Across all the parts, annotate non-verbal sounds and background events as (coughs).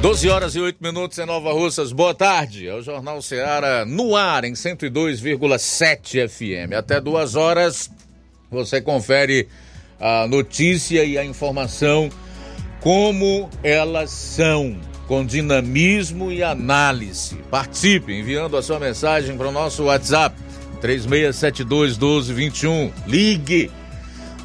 12 horas e 8 minutos em Nova Russas. Boa tarde. É o Jornal Ceará no ar em 102,7 FM. Até duas horas você confere a notícia e a informação como elas são, com dinamismo e análise. Participe enviando a sua mensagem para o nosso WhatsApp 3672 1221. Ligue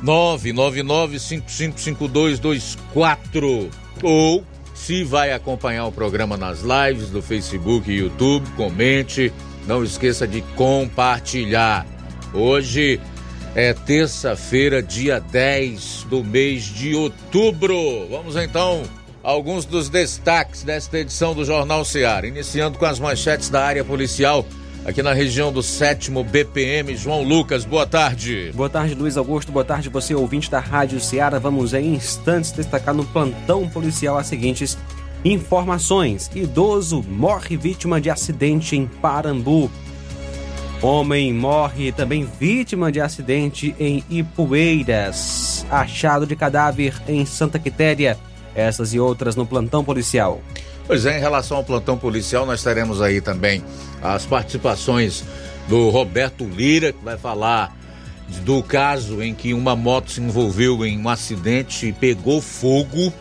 999 555224 ou se vai acompanhar o programa nas lives do Facebook e YouTube, comente. Não esqueça de compartilhar. Hoje é terça-feira, dia 10 do mês de outubro. Vamos então a alguns dos destaques desta edição do Jornal Seara, iniciando com as manchetes da área policial aqui na região do sétimo BPM. João Lucas, boa tarde. Boa tarde, Luiz Augusto. Boa tarde, você ouvinte da Rádio Ceará. Vamos em instantes destacar no plantão policial as seguintes informações. Idoso morre vítima de acidente em Parambu. Homem morre também vítima de acidente em Ipueiras. Achado de cadáver em Santa Quitéria. Essas e outras no plantão policial. Pois é, em relação ao plantão policial, nós teremos aí também as participações do Roberto Lira, que vai falar do caso em que uma moto se envolveu em um acidente e pegou fogo.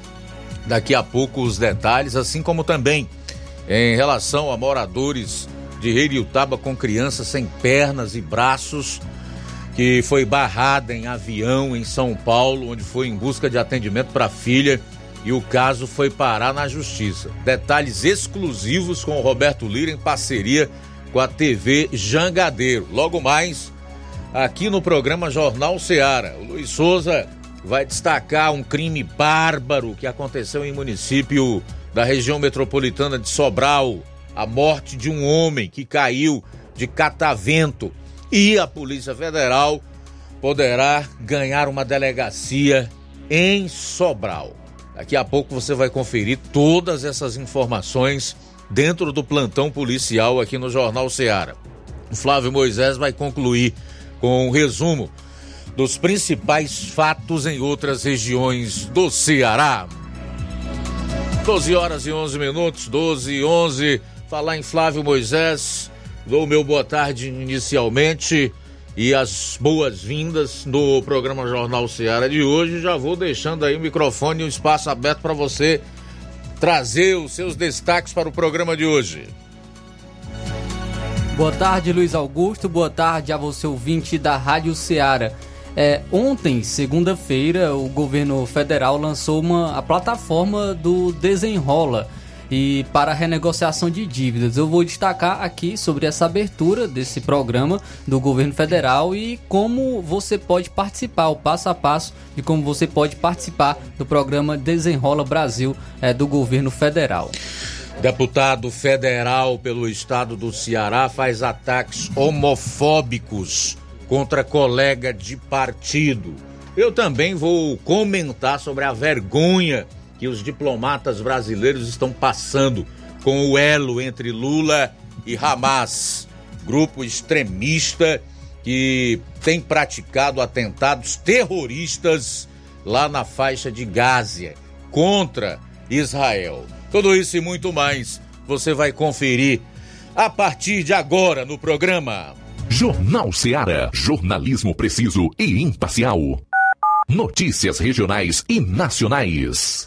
Daqui a pouco os detalhes, assim como também em relação a moradores de Reiriutaba com crianças sem pernas e braços, que foi barrada em avião em São Paulo, onde foi em busca de atendimento para a filha e o caso foi parar na justiça. Detalhes exclusivos com o Roberto Lira em parceria com a TV Jangadeiro. Logo mais, aqui no programa Jornal Seara, o Luiz Souza vai destacar um crime bárbaro que aconteceu em município da região metropolitana de Sobral, a morte de um homem que caiu de catavento e a Polícia Federal poderá ganhar uma delegacia em Sobral. Daqui a pouco você vai conferir todas essas informações dentro do plantão policial aqui no Jornal Ceará. O Flávio Moisés vai concluir com um resumo dos principais fatos em outras regiões do Ceará. 12 horas e 11 minutos, 12 e 11. Falar em Flávio Moisés, dou meu boa tarde inicialmente e as boas-vindas no programa Jornal Seara de hoje. Já vou deixando aí o microfone e o espaço aberto para você trazer os seus destaques para o programa de hoje. Boa tarde, Luiz Augusto. Boa tarde a você, ouvinte da Rádio Ceará. É, ontem, segunda-feira, o governo federal lançou uma, a plataforma do Desenrola e para a renegociação de dívidas. Eu vou destacar aqui sobre essa abertura desse programa do governo federal e como você pode participar, o passo a passo de como você pode participar do programa Desenrola Brasil é, do governo federal. Deputado federal pelo estado do Ceará faz ataques homofóbicos contra colega de partido. Eu também vou comentar sobre a vergonha que os diplomatas brasileiros estão passando com o elo entre Lula e Hamas, grupo extremista que tem praticado atentados terroristas lá na faixa de Gásia contra Israel. Tudo isso e muito mais você vai conferir a partir de agora no programa. Jornal Ceará, jornalismo preciso e imparcial. Notícias regionais e nacionais.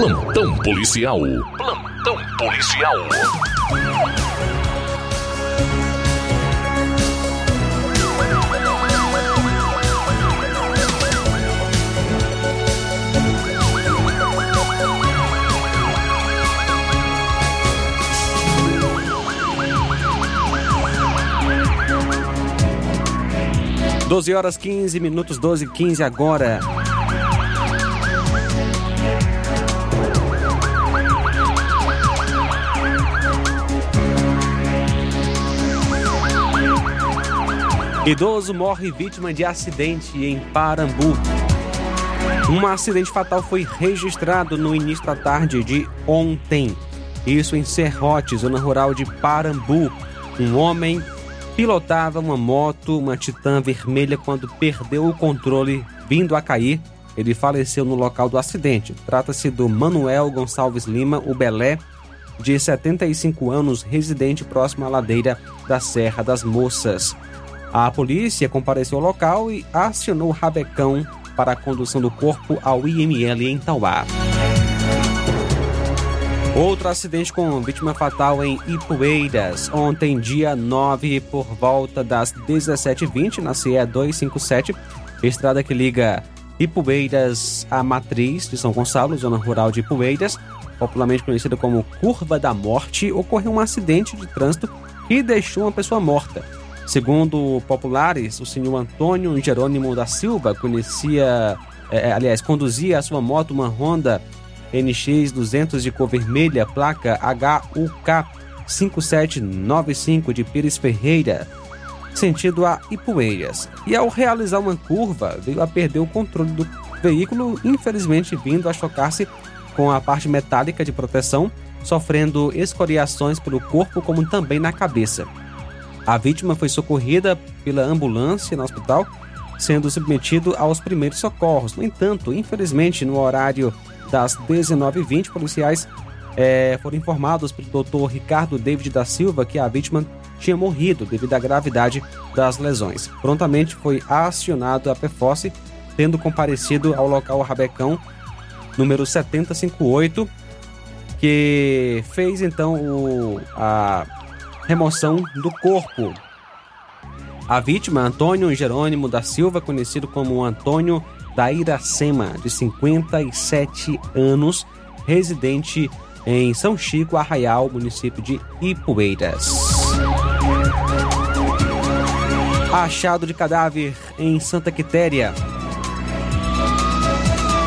Plantão policial. Plantão policial. Doze horas 15 minutos, 12 e 15 agora. Idoso morre vítima de acidente em Parambu. Um acidente fatal foi registrado no início da tarde de ontem. Isso em Serrote, zona rural de Parambu. Um homem pilotava uma moto, uma Titan vermelha, quando perdeu o controle vindo a cair. Ele faleceu no local do acidente. Trata-se do Manuel Gonçalves Lima, o Belé, de 75 anos, residente próximo à ladeira da Serra das Moças. A polícia compareceu ao local e acionou rabecão para a condução do corpo ao IML em Tauá. Outro acidente com vítima fatal em Ipueiras, ontem, dia 9, por volta das 17h20, na CE 257, estrada que liga Ipueiras à Matriz de São Gonçalo, zona rural de Ipueiras, popularmente conhecida como Curva da Morte, ocorreu um acidente de trânsito e deixou uma pessoa morta. Segundo populares, o senhor Antônio Jerônimo da Silva conhecia, é, aliás, conduzia a sua moto, uma Honda NX 200 de cor vermelha, placa HUK 5795 de Pires Ferreira, sentido a Ipueiras. E ao realizar uma curva, veio a perder o controle do veículo, infelizmente vindo a chocar-se com a parte metálica de proteção, sofrendo escoriações pelo corpo como também na cabeça. A vítima foi socorrida pela ambulância no hospital, sendo submetido aos primeiros socorros. No entanto, infelizmente, no horário das 19h20, policiais é, foram informados pelo Dr. Ricardo David da Silva que a vítima tinha morrido devido à gravidade das lesões. Prontamente foi acionado a PFOSSE, tendo comparecido ao local Rabecão número 7058, que fez então o, a remoção do corpo. A vítima, Antônio Jerônimo da Silva, conhecido como Antônio da Iracema, de 57 anos, residente em São Chico, Arraial, município de Ipueiras. Achado de cadáver em Santa Quitéria.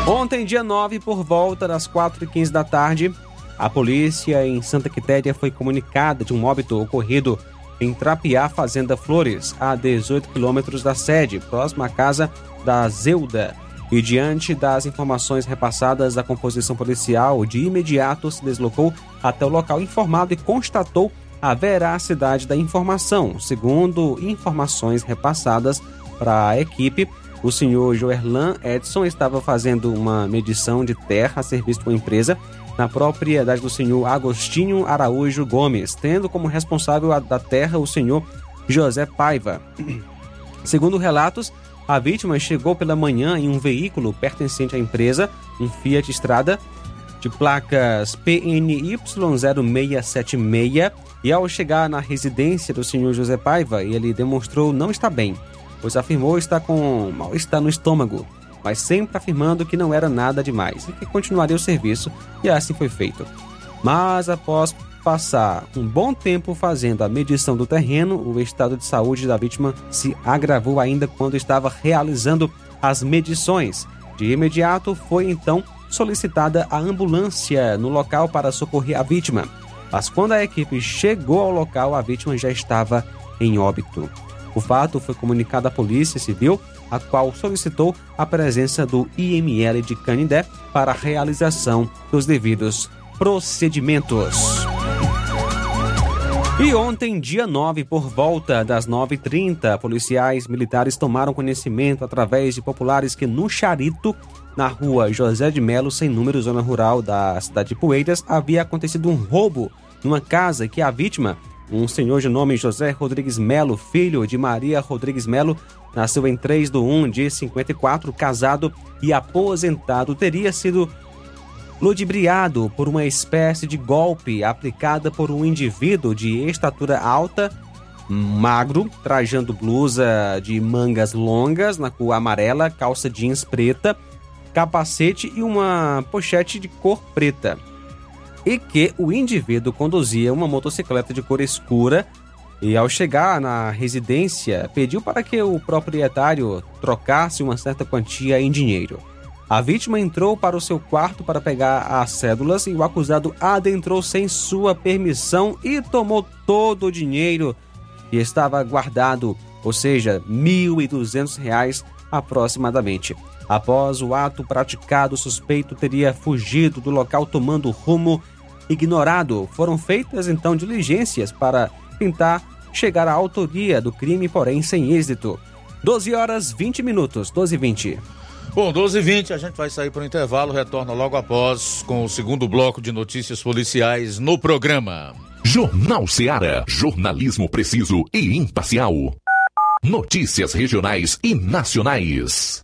Ontem, dia 9, por volta das 4h15 da tarde, a polícia em Santa Quitéria foi comunicada de um óbito ocorrido em Trapiá, Fazenda Flores, a 18 quilômetros da sede, próxima à casa da Zeuda. E diante das informações repassadas, a composição policial de imediato se deslocou até o local informado e constatou a veracidade da informação. Segundo informações repassadas para a equipe, o senhor Joerlan Edson estava fazendo uma medição de terra a serviço de uma empresa na propriedade do senhor Agostinho Araújo Gomes, tendo como responsável da terra o senhor José Paiva. (clears throat) Segundo relatos, a vítima chegou pela manhã em um veículo pertencente à empresa, um Fiat Estrada, de placas PNY 0676, e ao chegar na residência do senhor José Paiva, ele demonstrou não estar bem, pois afirmou estar com mal-estar no estômago mas sempre afirmando que não era nada demais e que continuaria o serviço, e assim foi feito. Mas após passar um bom tempo fazendo a medição do terreno, o estado de saúde da vítima se agravou ainda quando estava realizando as medições. De imediato foi então solicitada a ambulância no local para socorrer a vítima. Mas quando a equipe chegou ao local, a vítima já estava em óbito. O fato foi comunicado à Polícia Civil a qual solicitou a presença do IML de Canindé para a realização dos devidos procedimentos. E ontem, dia 9, por volta das 9h30, policiais militares tomaram conhecimento através de populares que no Charito, na rua José de Melo, sem número, zona rural da cidade de Poeiras, havia acontecido um roubo numa casa que a vítima um senhor de nome José Rodrigues Melo, filho de Maria Rodrigues Melo, nasceu em 3 de 1 de 54, casado e aposentado, teria sido ludibriado por uma espécie de golpe aplicada por um indivíduo de estatura alta, magro, trajando blusa de mangas longas na cor amarela, calça jeans preta, capacete e uma pochete de cor preta e que o indivíduo conduzia uma motocicleta de cor escura e, ao chegar na residência, pediu para que o proprietário trocasse uma certa quantia em dinheiro. A vítima entrou para o seu quarto para pegar as cédulas e o acusado adentrou sem sua permissão e tomou todo o dinheiro que estava guardado, ou seja, R$ 1.200 aproximadamente. Após o ato praticado, o suspeito teria fugido do local tomando rumo ignorado. Foram feitas então diligências para tentar chegar à autoria do crime, porém sem êxito. 12 horas 20 minutos, 12 e 20. Bom, 12 e 20 a gente vai sair para o intervalo, retorna logo após com o segundo bloco de notícias policiais no programa. Jornal Seara, jornalismo preciso e imparcial. Notícias regionais e nacionais.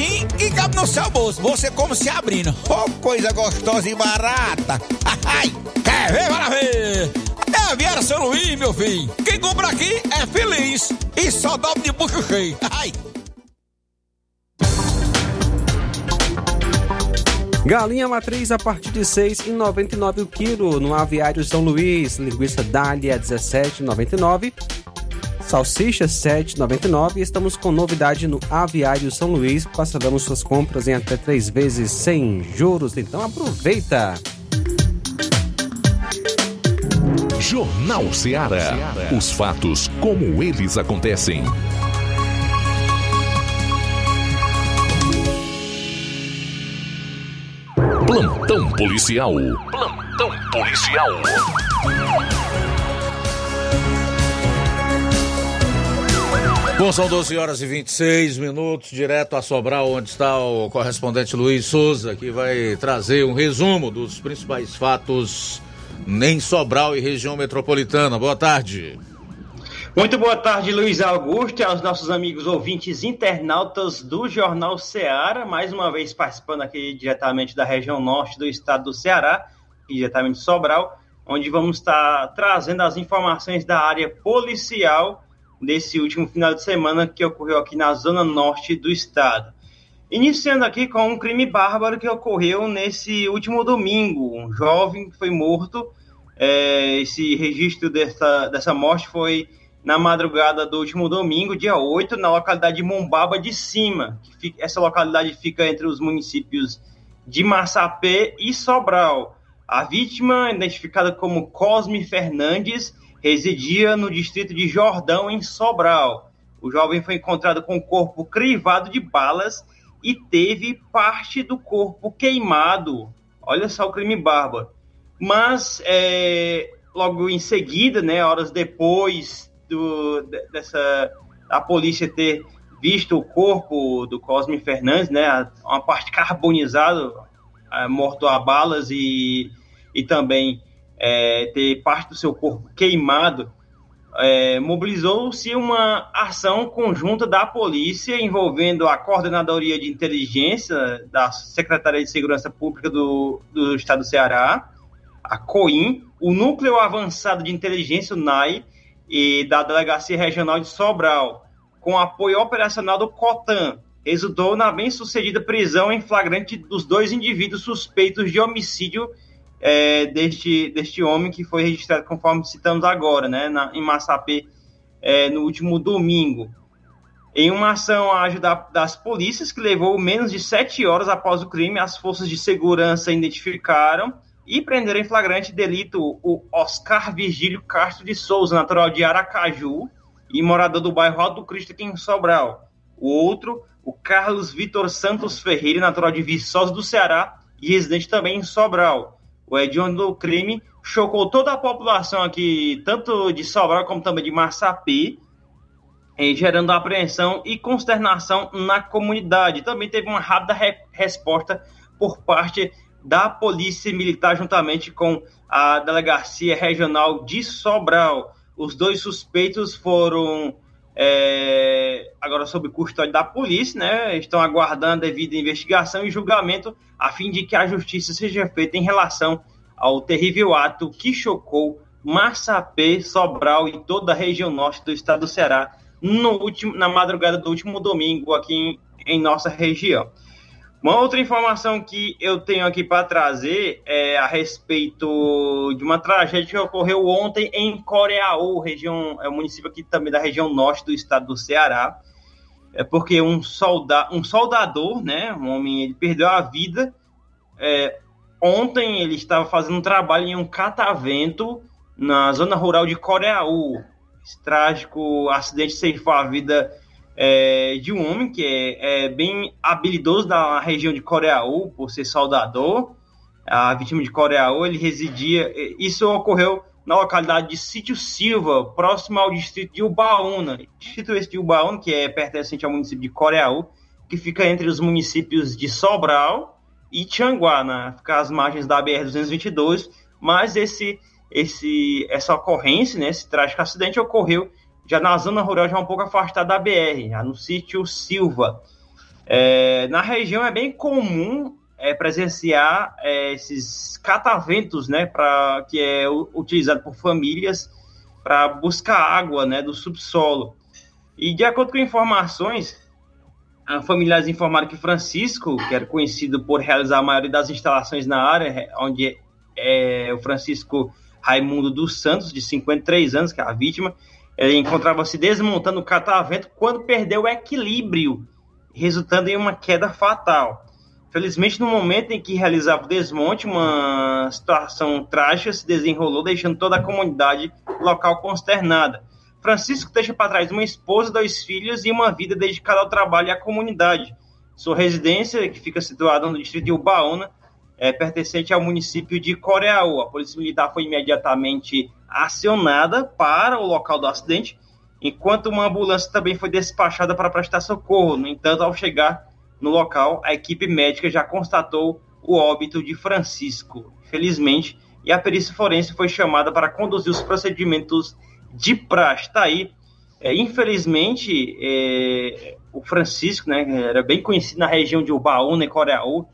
precinho e cabe no seu bolso. Você como se abrindo. Oh, coisa gostosa e barata. (laughs) Ai, quer ver, para ver? É a São Luís, meu filho. Quem compra aqui é feliz. E só dobra de bucho cheio. (laughs) Ai. Galinha matriz a partir de R$ 6,99 o quilo no Aviário São Luís. Linguiça Dália 17,99. Salsicha 7,99. Estamos com novidade no Aviário São Luís. Passaremos suas compras em até três vezes sem juros. Então aproveita! Jornal Ceará. Os fatos como eles acontecem. Plantão policial. Plantão policial. Bom, são 12 horas e 26 minutos, direto a Sobral, onde está o correspondente Luiz Souza, que vai trazer um resumo dos principais fatos em Sobral e região metropolitana. Boa tarde. Muito boa tarde, Luiz Augusto, e aos nossos amigos ouvintes internautas do Jornal Ceará, mais uma vez participando aqui diretamente da região norte do estado do Ceará, diretamente de Sobral, onde vamos estar trazendo as informações da área policial desse último final de semana que ocorreu aqui na zona norte do estado. Iniciando aqui com um crime bárbaro que ocorreu nesse último domingo. Um jovem foi morto. É, esse registro dessa, dessa morte foi na madrugada do último domingo, dia 8, na localidade de Mombaba de Cima. Fica, essa localidade fica entre os municípios de Massapé e Sobral. A vítima, identificada como Cosme Fernandes, residia no distrito de Jordão, em Sobral. O jovem foi encontrado com o corpo crivado de balas e teve parte do corpo queimado. Olha só o crime bárbaro. Mas é, logo em seguida, né, horas depois do, dessa a polícia ter visto o corpo do Cosme Fernandes, né, uma parte carbonizada, é, morto a balas e, e também é, ter parte do seu corpo queimado, é, mobilizou-se uma ação conjunta da polícia envolvendo a Coordenadoria de Inteligência da Secretaria de Segurança Pública do, do Estado do Ceará, a COIN, o Núcleo Avançado de Inteligência, o NAI, e da Delegacia Regional de Sobral, com apoio operacional do COTAN, resultou na bem-sucedida prisão em flagrante dos dois indivíduos suspeitos de homicídio é, deste, deste homem que foi registrado, conforme citamos agora, né, na, em Massapê, é, no último domingo. Em uma ação ágil da, das polícias, que levou menos de sete horas após o crime, as forças de segurança identificaram e prenderam em flagrante delito o Oscar Virgílio Castro de Souza, natural de Aracaju e morador do bairro Alto Cristo aqui em Sobral. O outro, o Carlos Vitor Santos Ferreira, natural de Viçosa do Ceará e residente também em Sobral. O hediondo do crime chocou toda a população aqui, tanto de Sobral como também de Massapê, eh, gerando apreensão e consternação na comunidade. Também teve uma rápida re resposta por parte da Polícia Militar, juntamente com a Delegacia Regional de Sobral. Os dois suspeitos foram é, agora sob custódia da polícia, né? Estão aguardando a devida investigação e julgamento a fim de que a justiça seja feita em relação ao terrível ato que chocou Massapê, Sobral e toda a região norte do estado do Ceará no último, na madrugada do último domingo aqui em, em nossa região. Uma outra informação que eu tenho aqui para trazer é a respeito de uma tragédia que ocorreu ontem em Coreaú, região, é um município aqui também da região norte do estado do Ceará. É porque um, solda, um soldador, né, um homem, ele perdeu a vida. É, ontem ele estava fazendo um trabalho em um catavento na zona rural de Coreaú. Esse trágico acidente ceifou a vida é, de um homem que é, é, bem habilidoso na região de Coreaú, por ser soldador. A vítima de Coreaú, ele residia. Isso ocorreu na localidade de Sítio Silva, próximo ao distrito de Ubaúna. Distrito esse de Ubaúna, que é pertencente ao município de Coreaú, que fica entre os municípios de Sobral e Tianguá, né? fica às margens da BR-222. Mas esse, esse, essa ocorrência, né, esse trágico acidente, ocorreu já na zona rural, já um pouco afastada da BR, no sítio Silva. É, na região é bem comum é, presenciar é, esses cataventos, né, pra, que é utilizado por famílias para buscar água né, do subsolo. E de acordo com informações, familiares informaram que Francisco, que era conhecido por realizar a maioria das instalações na área, onde é o Francisco Raimundo dos Santos, de 53 anos, que é a vítima, encontrava-se desmontando o catavento quando perdeu o equilíbrio, resultando em uma queda fatal. Felizmente, no momento em que realizava o desmonte, uma situação trágica se desenrolou, deixando toda a comunidade local consternada. Francisco deixa para trás uma esposa, dois filhos e uma vida dedicada ao trabalho e à comunidade. Sua residência, que fica situada no distrito de Ubaúna, é pertencente ao município de Coreaú. A polícia militar foi imediatamente acionada para o local do acidente, enquanto uma ambulância também foi despachada para prestar socorro. No entanto, ao chegar no local, a equipe médica já constatou o óbito de Francisco, felizmente, e a perícia forense foi chamada para conduzir os procedimentos de praxe. Está aí. É, infelizmente, é, o Francisco, né, era bem conhecido na região de Ubaúna e Coreaú,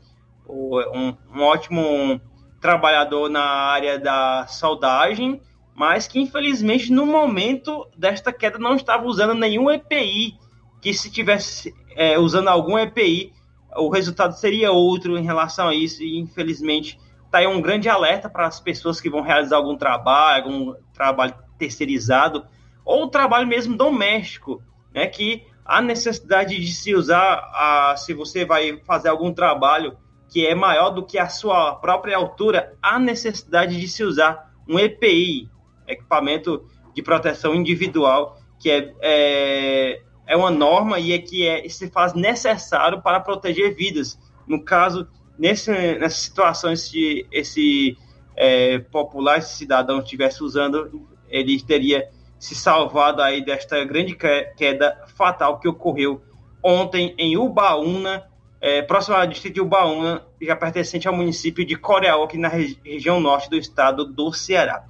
um, um ótimo trabalhador na área da soldagem, mas que infelizmente no momento desta queda não estava usando nenhum EPI, que se tivesse é, usando algum EPI, o resultado seria outro em relação a isso, e infelizmente está aí um grande alerta para as pessoas que vão realizar algum trabalho, algum trabalho terceirizado, ou trabalho mesmo doméstico, né, que a necessidade de se usar, a, se você vai fazer algum trabalho que é maior do que a sua própria altura, há necessidade de se usar um EPI, equipamento de proteção individual, que é, é, é uma norma e é que é, se faz necessário para proteger vidas. No caso, nesse, nessa situação, se esse é, popular, esse cidadão estivesse usando, ele teria se salvado aí desta grande queda fatal que ocorreu ontem em Ubaúna, é, próximo ao distrito de Ubaúna, já pertencente ao município de Coreal, aqui na regi região norte do estado do Ceará.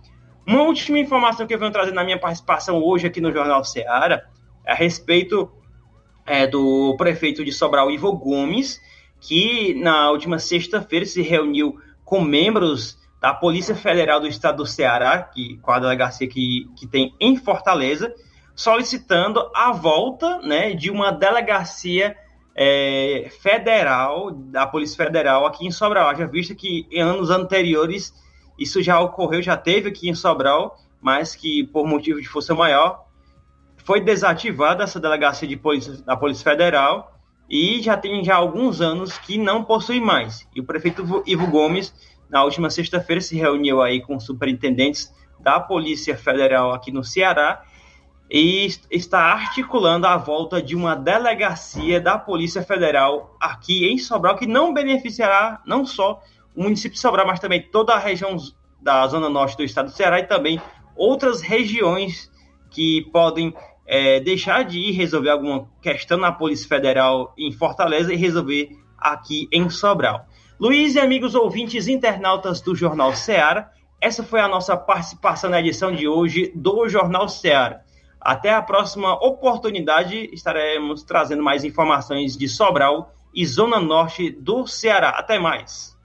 Uma última informação que eu venho trazer na minha participação hoje aqui no Jornal Ceará é a respeito é, do prefeito de Sobral, Ivo Gomes, que na última sexta-feira se reuniu com membros da Polícia Federal do Estado do Ceará, que, com a delegacia que, que tem em Fortaleza, solicitando a volta né, de uma delegacia é, federal, da Polícia Federal aqui em Sobral. Já visto que em anos anteriores isso já ocorreu, já teve aqui em Sobral, mas que por motivo de força maior foi desativada essa delegacia de polícia, da Polícia Federal e já tem já alguns anos que não possui mais. E o prefeito Ivo Gomes na última sexta-feira se reuniu aí com superintendentes da Polícia Federal aqui no Ceará e está articulando a volta de uma delegacia da Polícia Federal aqui em Sobral, que não beneficiará não só o município de Sobral, mas também toda a região da zona norte do estado do Ceará e também outras regiões que podem é, deixar de ir resolver alguma questão na Polícia Federal em Fortaleza e resolver aqui em Sobral. Luiz e amigos ouvintes internautas do Jornal Ceará, essa foi a nossa participação na edição de hoje do Jornal Ceará. Até a próxima oportunidade, estaremos trazendo mais informações de Sobral e Zona Norte do Ceará. Até mais.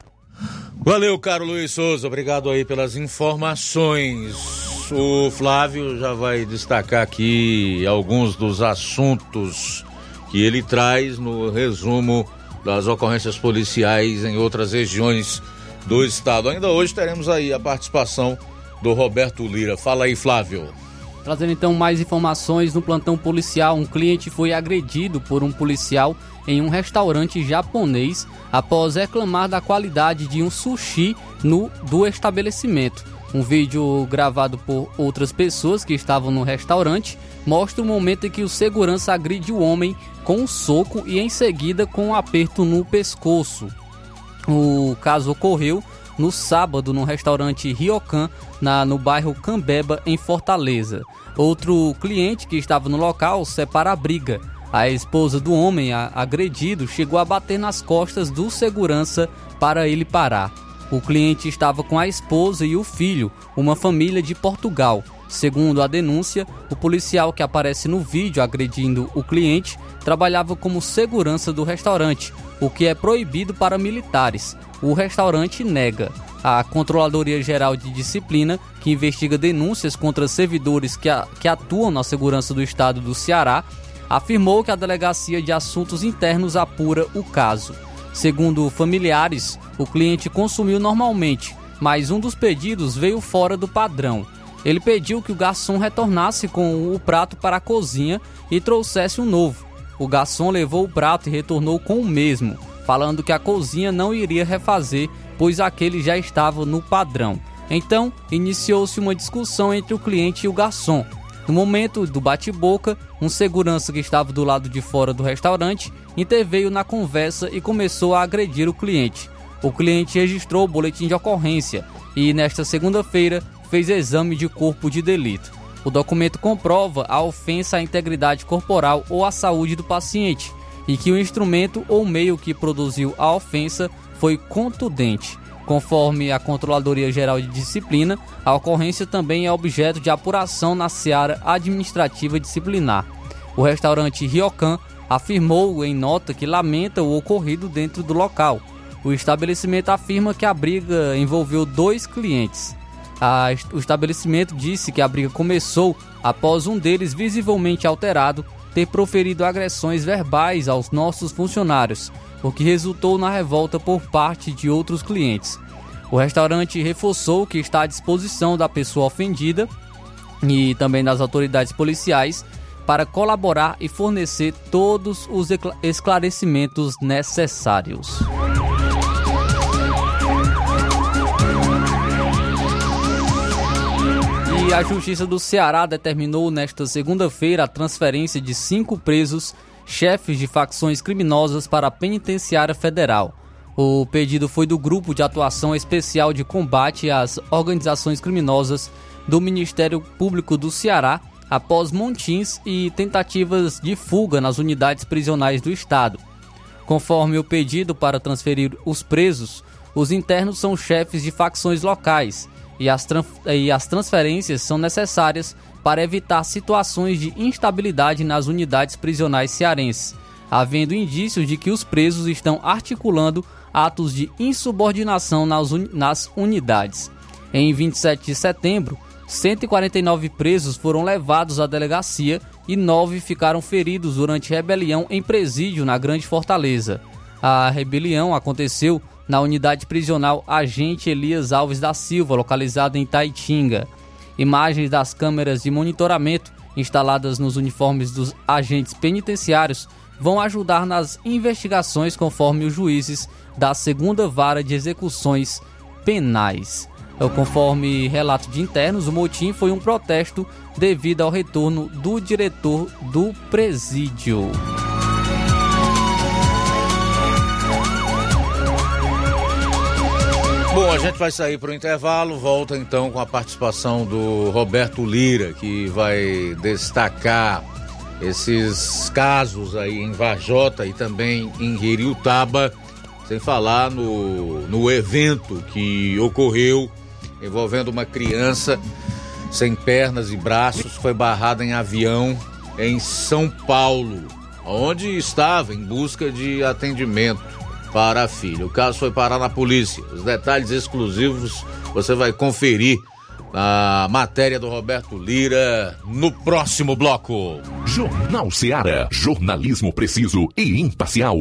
Valeu, caro Luiz Souza. Obrigado aí pelas informações. O Flávio já vai destacar aqui alguns dos assuntos que ele traz no resumo das ocorrências policiais em outras regiões do estado. Ainda hoje teremos aí a participação do Roberto Lira. Fala aí, Flávio. Trazendo então mais informações no plantão policial, um cliente foi agredido por um policial em um restaurante japonês após reclamar da qualidade de um sushi no do estabelecimento. Um vídeo gravado por outras pessoas que estavam no restaurante mostra o momento em que o segurança agride o homem com um soco e em seguida com um aperto no pescoço. O caso ocorreu no sábado no restaurante Ryokan, na, no bairro Cambeba, em Fortaleza. Outro cliente que estava no local separa a briga. A esposa do homem a, agredido chegou a bater nas costas do segurança para ele parar. O cliente estava com a esposa e o filho, uma família de Portugal. Segundo a denúncia, o policial que aparece no vídeo agredindo o cliente trabalhava como segurança do restaurante, o que é proibido para militares o restaurante nega. A Controladoria Geral de Disciplina, que investiga denúncias contra servidores que, a, que atuam na segurança do estado do Ceará, afirmou que a Delegacia de Assuntos Internos apura o caso. Segundo familiares, o cliente consumiu normalmente, mas um dos pedidos veio fora do padrão. Ele pediu que o garçom retornasse com o prato para a cozinha e trouxesse um novo. O garçom levou o prato e retornou com o mesmo falando que a cozinha não iria refazer, pois aquele já estava no padrão. Então, iniciou-se uma discussão entre o cliente e o garçom. No momento do bate-boca, um segurança que estava do lado de fora do restaurante interveio na conversa e começou a agredir o cliente. O cliente registrou o boletim de ocorrência e, nesta segunda-feira, fez exame de corpo de delito. O documento comprova a ofensa à integridade corporal ou à saúde do paciente e que o instrumento ou meio que produziu a ofensa foi contundente. Conforme a Controladoria Geral de Disciplina, a ocorrência também é objeto de apuração na seara administrativa disciplinar. O restaurante Ryokan afirmou em nota que lamenta o ocorrido dentro do local. O estabelecimento afirma que a briga envolveu dois clientes. A, o estabelecimento disse que a briga começou após um deles, visivelmente alterado, ter proferido agressões verbais aos nossos funcionários, o que resultou na revolta por parte de outros clientes. O restaurante reforçou que está à disposição da pessoa ofendida e também das autoridades policiais para colaborar e fornecer todos os esclarecimentos necessários. A Justiça do Ceará determinou nesta segunda-feira a transferência de cinco presos, chefes de facções criminosas, para a Penitenciária Federal. O pedido foi do Grupo de Atuação Especial de Combate às Organizações Criminosas do Ministério Público do Ceará após montins e tentativas de fuga nas unidades prisionais do Estado. Conforme o pedido para transferir os presos, os internos são chefes de facções locais e as, e as transferências são necessárias para evitar situações de instabilidade nas unidades prisionais cearenses, havendo indícios de que os presos estão articulando atos de insubordinação nas, nas unidades. Em 27 de setembro, 149 presos foram levados à delegacia e nove ficaram feridos durante rebelião em presídio na Grande Fortaleza. A rebelião aconteceu na unidade prisional Agente Elias Alves da Silva, localizada em Taitinga. Imagens das câmeras de monitoramento instaladas nos uniformes dos agentes penitenciários vão ajudar nas investigações conforme os juízes da segunda vara de execuções penais. Conforme relato de internos, o motim foi um protesto devido ao retorno do diretor do presídio. Bom, a gente vai sair para o intervalo, volta então com a participação do Roberto Lira, que vai destacar esses casos aí em Varjota e também em Ririutaba, sem falar no, no evento que ocorreu envolvendo uma criança sem pernas e braços, foi barrada em avião em São Paulo, onde estava em busca de atendimento para a filha. O caso foi parar na polícia. Os detalhes exclusivos você vai conferir na matéria do Roberto Lira no próximo bloco. Jornal Seara. Jornalismo preciso e imparcial.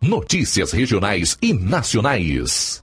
Notícias regionais e nacionais.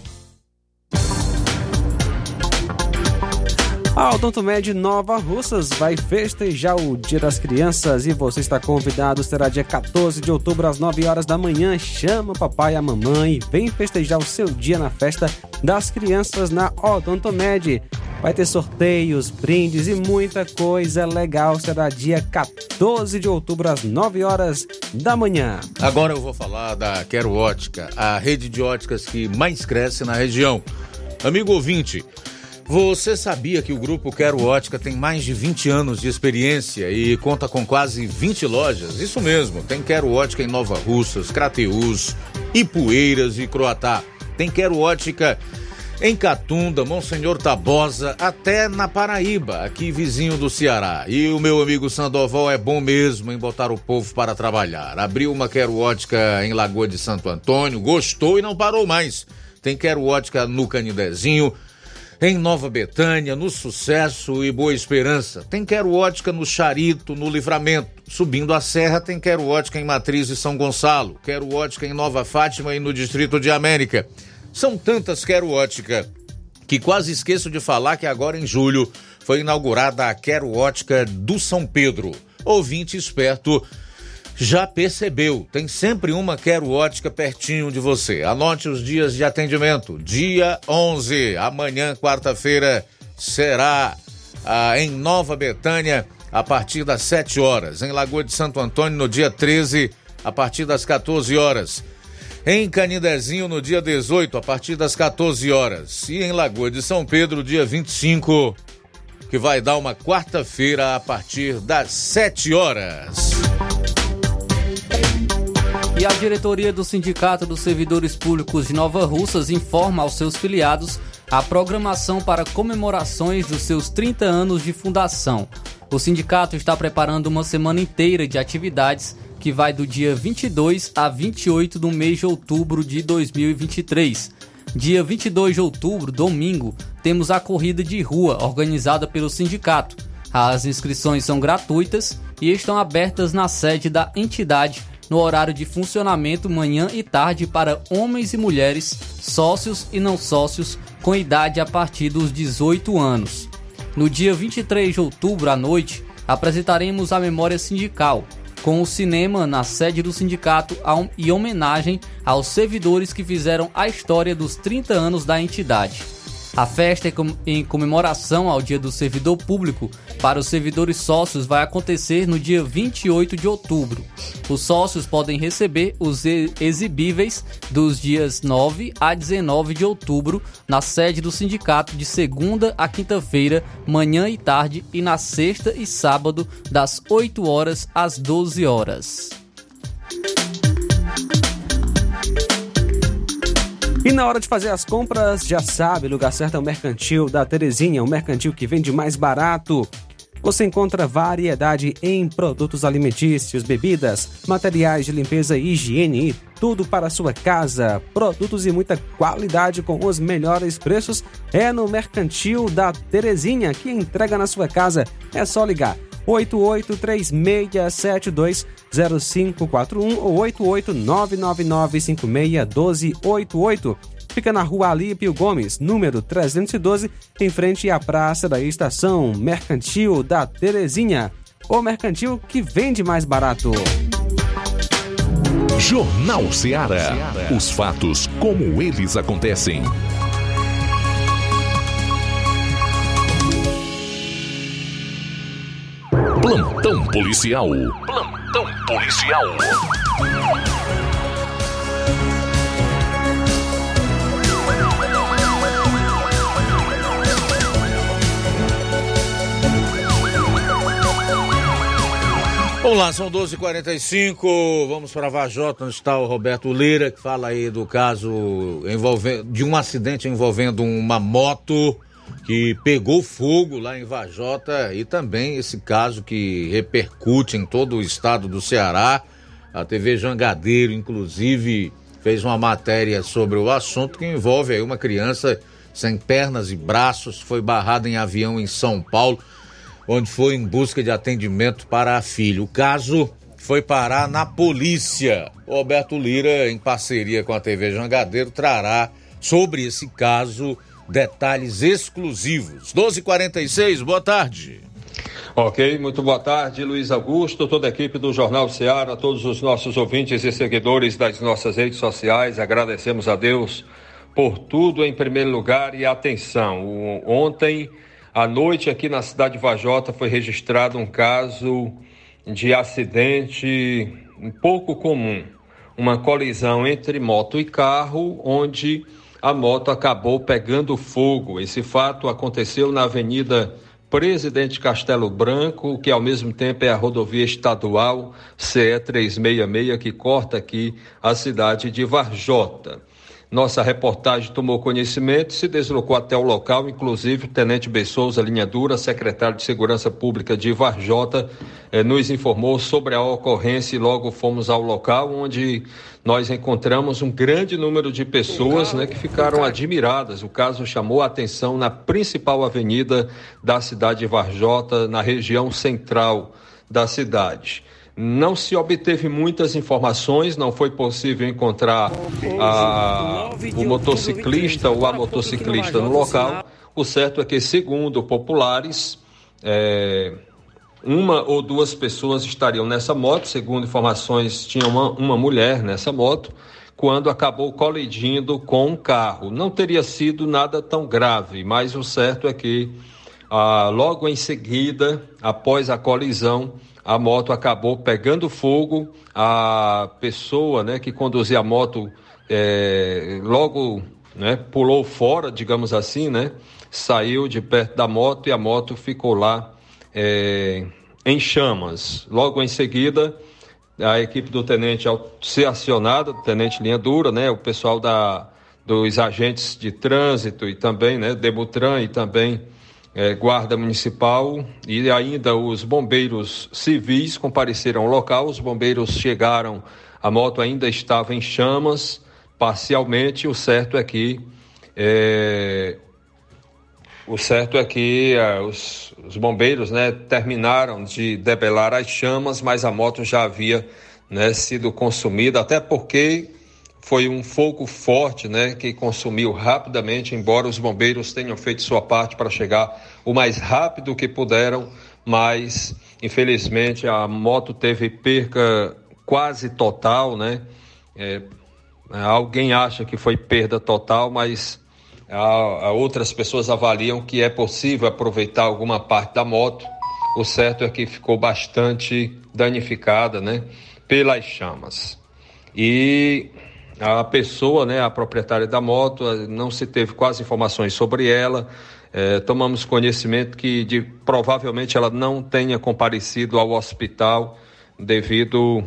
A Odontomed Nova Russas vai festejar o Dia das Crianças e você está convidado. Será dia 14 de outubro às 9 horas da manhã. Chama papai e a mamãe e vem festejar o seu dia na festa das crianças na Odontomed. Vai ter sorteios, brindes e muita coisa legal. Será dia 14 de outubro às 9 horas da manhã. Agora eu vou falar da Quero Ótica, a rede de óticas que mais cresce na região. Amigo ouvinte, você sabia que o grupo Quero Ótica tem mais de 20 anos de experiência e conta com quase 20 lojas? Isso mesmo, tem Quero Ótica em Nova Russas, Crateús, Ipueiras e Croatá. Tem Quero Ótica em Catunda, Monsenhor Tabosa, até na Paraíba, aqui vizinho do Ceará. E o meu amigo Sandoval é bom mesmo em botar o povo para trabalhar. Abriu uma Quero Ótica em Lagoa de Santo Antônio, gostou e não parou mais. Tem Quero Ótica no Canidezinho, em Nova Betânia, no Sucesso e Boa Esperança. Tem Quero Ótica no Charito, no Livramento. Subindo a Serra, tem Quero Ótica em Matriz e São Gonçalo. Quero Ótica em Nova Fátima e no Distrito de América. São tantas Quero Ótica que quase esqueço de falar que agora em julho foi inaugurada a Quero Ótica do São Pedro. Ouvinte esperto já percebeu, tem sempre uma Quero Ótica pertinho de você. Anote os dias de atendimento. Dia 11, amanhã, quarta-feira, será ah, em Nova Betânia, a partir das 7 horas. Em Lagoa de Santo Antônio, no dia 13, a partir das 14 horas. Em Canidezinho, no dia 18, a partir das 14 horas. E em Lagoa de São Pedro, dia 25, que vai dar uma quarta-feira, a partir das 7 horas. E a diretoria do Sindicato dos Servidores Públicos de Nova Russas informa aos seus filiados a programação para comemorações dos seus 30 anos de fundação. O sindicato está preparando uma semana inteira de atividades que vai do dia 22 a 28 do mês de outubro de 2023. Dia 22 de outubro, domingo, temos a corrida de rua organizada pelo sindicato. As inscrições são gratuitas e estão abertas na sede da entidade no horário de funcionamento manhã e tarde para homens e mulheres, sócios e não sócios, com idade a partir dos 18 anos. No dia 23 de outubro à noite, apresentaremos a memória sindical, com o cinema na sede do sindicato e homenagem aos servidores que fizeram a história dos 30 anos da entidade. A festa em comemoração ao Dia do Servidor Público para os servidores sócios vai acontecer no dia 28 de outubro. Os sócios podem receber os exibíveis dos dias 9 a 19 de outubro na sede do sindicato de segunda a quinta-feira, manhã e tarde, e na sexta e sábado, das 8 horas às 12 horas. E na hora de fazer as compras, já sabe, lugar certo é o Mercantil da Terezinha, o mercantil que vende mais barato. Você encontra variedade em produtos alimentícios, bebidas, materiais de limpeza e higiene e tudo para a sua casa. Produtos e muita qualidade com os melhores preços é no Mercantil da Terezinha, que entrega na sua casa. É só ligar 8836720541 ou 88999561288. Fica na rua Alípio Gomes, número 312, em frente à Praça da Estação Mercantil da Terezinha. O mercantil que vende mais barato. Jornal Ceará. Os fatos como eles acontecem. Plantão policial. Plantão policial. Vamos lá, são 12h45. Vamos para Vajota, onde está o Roberto Lira, que fala aí do caso envolvendo, de um acidente envolvendo uma moto que pegou fogo lá em Vajota e também esse caso que repercute em todo o estado do Ceará. A TV Jangadeiro, inclusive, fez uma matéria sobre o assunto que envolve aí uma criança sem pernas e braços, foi barrada em avião em São Paulo, onde foi em busca de atendimento para a filha. O caso foi parar na polícia. O Roberto Lira, em parceria com a TV Jangadeiro, trará sobre esse caso detalhes exclusivos. 12:46, boa tarde. Ok, muito boa tarde, Luiz Augusto, toda a equipe do Jornal Ceará, todos os nossos ouvintes e seguidores das nossas redes sociais. Agradecemos a Deus por tudo em primeiro lugar e atenção. Ontem à noite aqui na cidade de Vajota foi registrado um caso de acidente um pouco comum, uma colisão entre moto e carro, onde a moto acabou pegando fogo. Esse fato aconteceu na Avenida Presidente Castelo Branco, que ao mesmo tempo é a rodovia estadual CE 366 que corta aqui a cidade de Varjota. Nossa reportagem tomou conhecimento, se deslocou até o local, inclusive o Tenente Bessouza Linha Dura, secretário de Segurança Pública de Varjota, eh, nos informou sobre a ocorrência e logo fomos ao local onde nós encontramos um grande número de pessoas né, que ficaram admiradas. O caso chamou a atenção na principal avenida da cidade de Varjota, na região central da cidade. Não se obteve muitas informações, não foi possível encontrar a, o motociclista ou a motociclista no local. O certo é que, segundo populares, é, uma ou duas pessoas estariam nessa moto, segundo informações, tinha uma, uma mulher nessa moto, quando acabou colidindo com um carro. Não teria sido nada tão grave, mas o certo é que ah, logo em seguida, após a colisão, a moto acabou pegando fogo, a pessoa né, que conduzia a moto é, logo né, pulou fora, digamos assim, né, saiu de perto da moto e a moto ficou lá é, em chamas. Logo em seguida, a equipe do tenente, ao ser acionada, tenente Linha Dura, né, o pessoal da, dos agentes de trânsito e também, né, Demutran e também é, Guarda Municipal e ainda os bombeiros civis compareceram ao local. Os bombeiros chegaram, a moto ainda estava em chamas, parcialmente. O certo é que é, o certo é que é, os, os, bombeiros né, terminaram de debelar as chamas, mas a moto já havia né, sido consumida, até porque foi um fogo forte, né, que consumiu rapidamente, embora os bombeiros tenham feito sua parte para chegar o mais rápido que puderam, mas infelizmente a moto teve perca quase total, né? É, alguém acha que foi perda total, mas a, a outras pessoas avaliam que é possível aproveitar alguma parte da moto. O certo é que ficou bastante danificada, né, pelas chamas. E a pessoa, né, a proprietária da moto, não se teve quase informações sobre ela. É, tomamos conhecimento que de, provavelmente ela não tenha comparecido ao hospital devido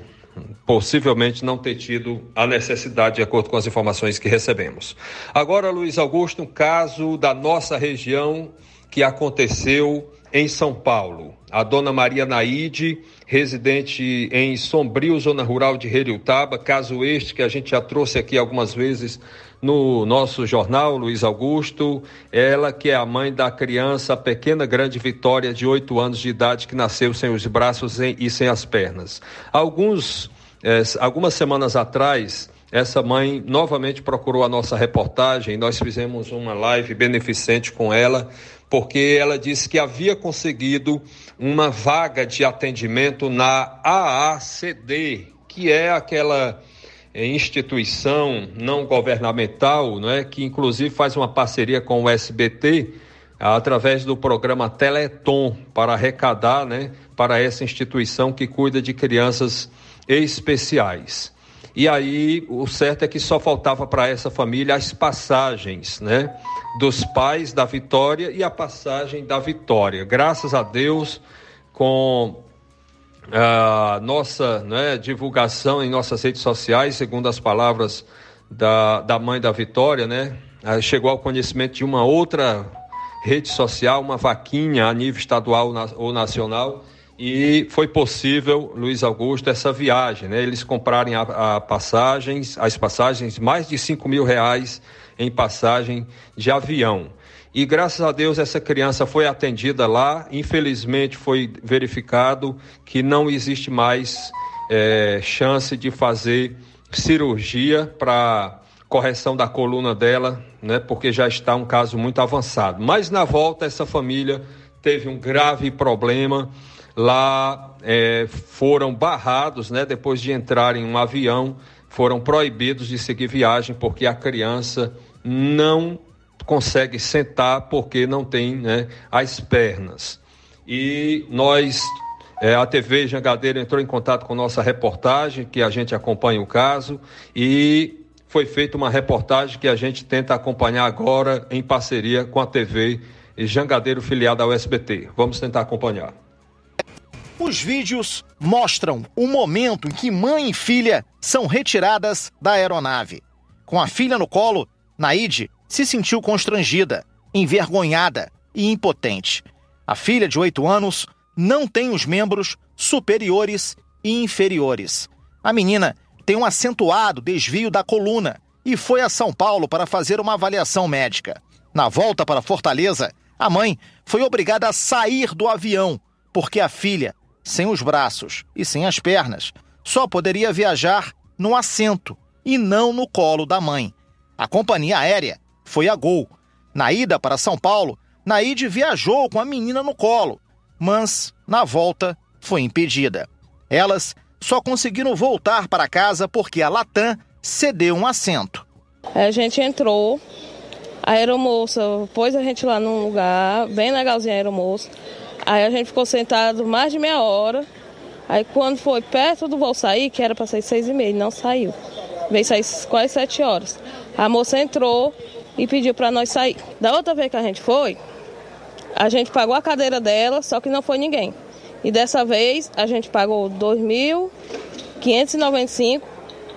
possivelmente não ter tido a necessidade, de acordo com as informações que recebemos. Agora, Luiz Augusto, um caso da nossa região que aconteceu em São Paulo. A dona Maria Naide, residente em Sombrio, zona rural de Heriutaba, caso este que a gente já trouxe aqui algumas vezes no nosso jornal, Luiz Augusto, ela que é a mãe da criança, a pequena grande Vitória, de oito anos de idade, que nasceu sem os braços e sem as pernas. Alguns, eh, algumas semanas atrás, essa mãe novamente procurou a nossa reportagem, nós fizemos uma live beneficente com ela, porque ela disse que havia conseguido uma vaga de atendimento na AACD, que é aquela eh, instituição não governamental, não é, que inclusive faz uma parceria com o SBT através do programa Teleton para arrecadar, né, para essa instituição que cuida de crianças especiais. E aí o certo é que só faltava para essa família as passagens, né? Dos pais da Vitória e a passagem da Vitória. Graças a Deus, com a nossa né, divulgação em nossas redes sociais, segundo as palavras da, da mãe da Vitória, né? Chegou ao conhecimento de uma outra rede social, uma vaquinha a nível estadual ou nacional, e foi possível, Luiz Augusto, essa viagem, né? Eles comprarem a, a passagens, as passagens, mais de 5 mil reais em passagem de avião. E graças a Deus essa criança foi atendida lá. Infelizmente foi verificado que não existe mais é, chance de fazer cirurgia para correção da coluna dela, né? Porque já está um caso muito avançado. Mas na volta essa família teve um grave problema lá é, foram barrados, né, depois de entrar em um avião, foram proibidos de seguir viagem porque a criança não consegue sentar porque não tem né, as pernas. E nós, é, a TV Jangadeiro entrou em contato com nossa reportagem, que a gente acompanha o caso, e foi feita uma reportagem que a gente tenta acompanhar agora em parceria com a TV Jangadeiro filiada ao SBT. Vamos tentar acompanhar. Os vídeos mostram o momento em que mãe e filha são retiradas da aeronave. Com a filha no colo, Naide se sentiu constrangida, envergonhada e impotente. A filha de 8 anos não tem os membros superiores e inferiores. A menina tem um acentuado desvio da coluna e foi a São Paulo para fazer uma avaliação médica. Na volta para Fortaleza, a mãe foi obrigada a sair do avião porque a filha sem os braços e sem as pernas, só poderia viajar no assento e não no colo da mãe. A companhia aérea foi a Gol. Na ida para São Paulo, Naide viajou com a menina no colo, mas na volta foi impedida. Elas só conseguiram voltar para casa porque a Latam cedeu um assento. A gente entrou, a aeromoça pôs a gente lá num lugar bem legalzinho a aeromoça. Aí a gente ficou sentado mais de meia hora. Aí quando foi perto do voo sair, que era para sair seis e meia, não saiu. Veio sair quase sete horas. A moça entrou e pediu para nós sair. Da outra vez que a gente foi, a gente pagou a cadeira dela, só que não foi ninguém. E dessa vez a gente pagou 2.595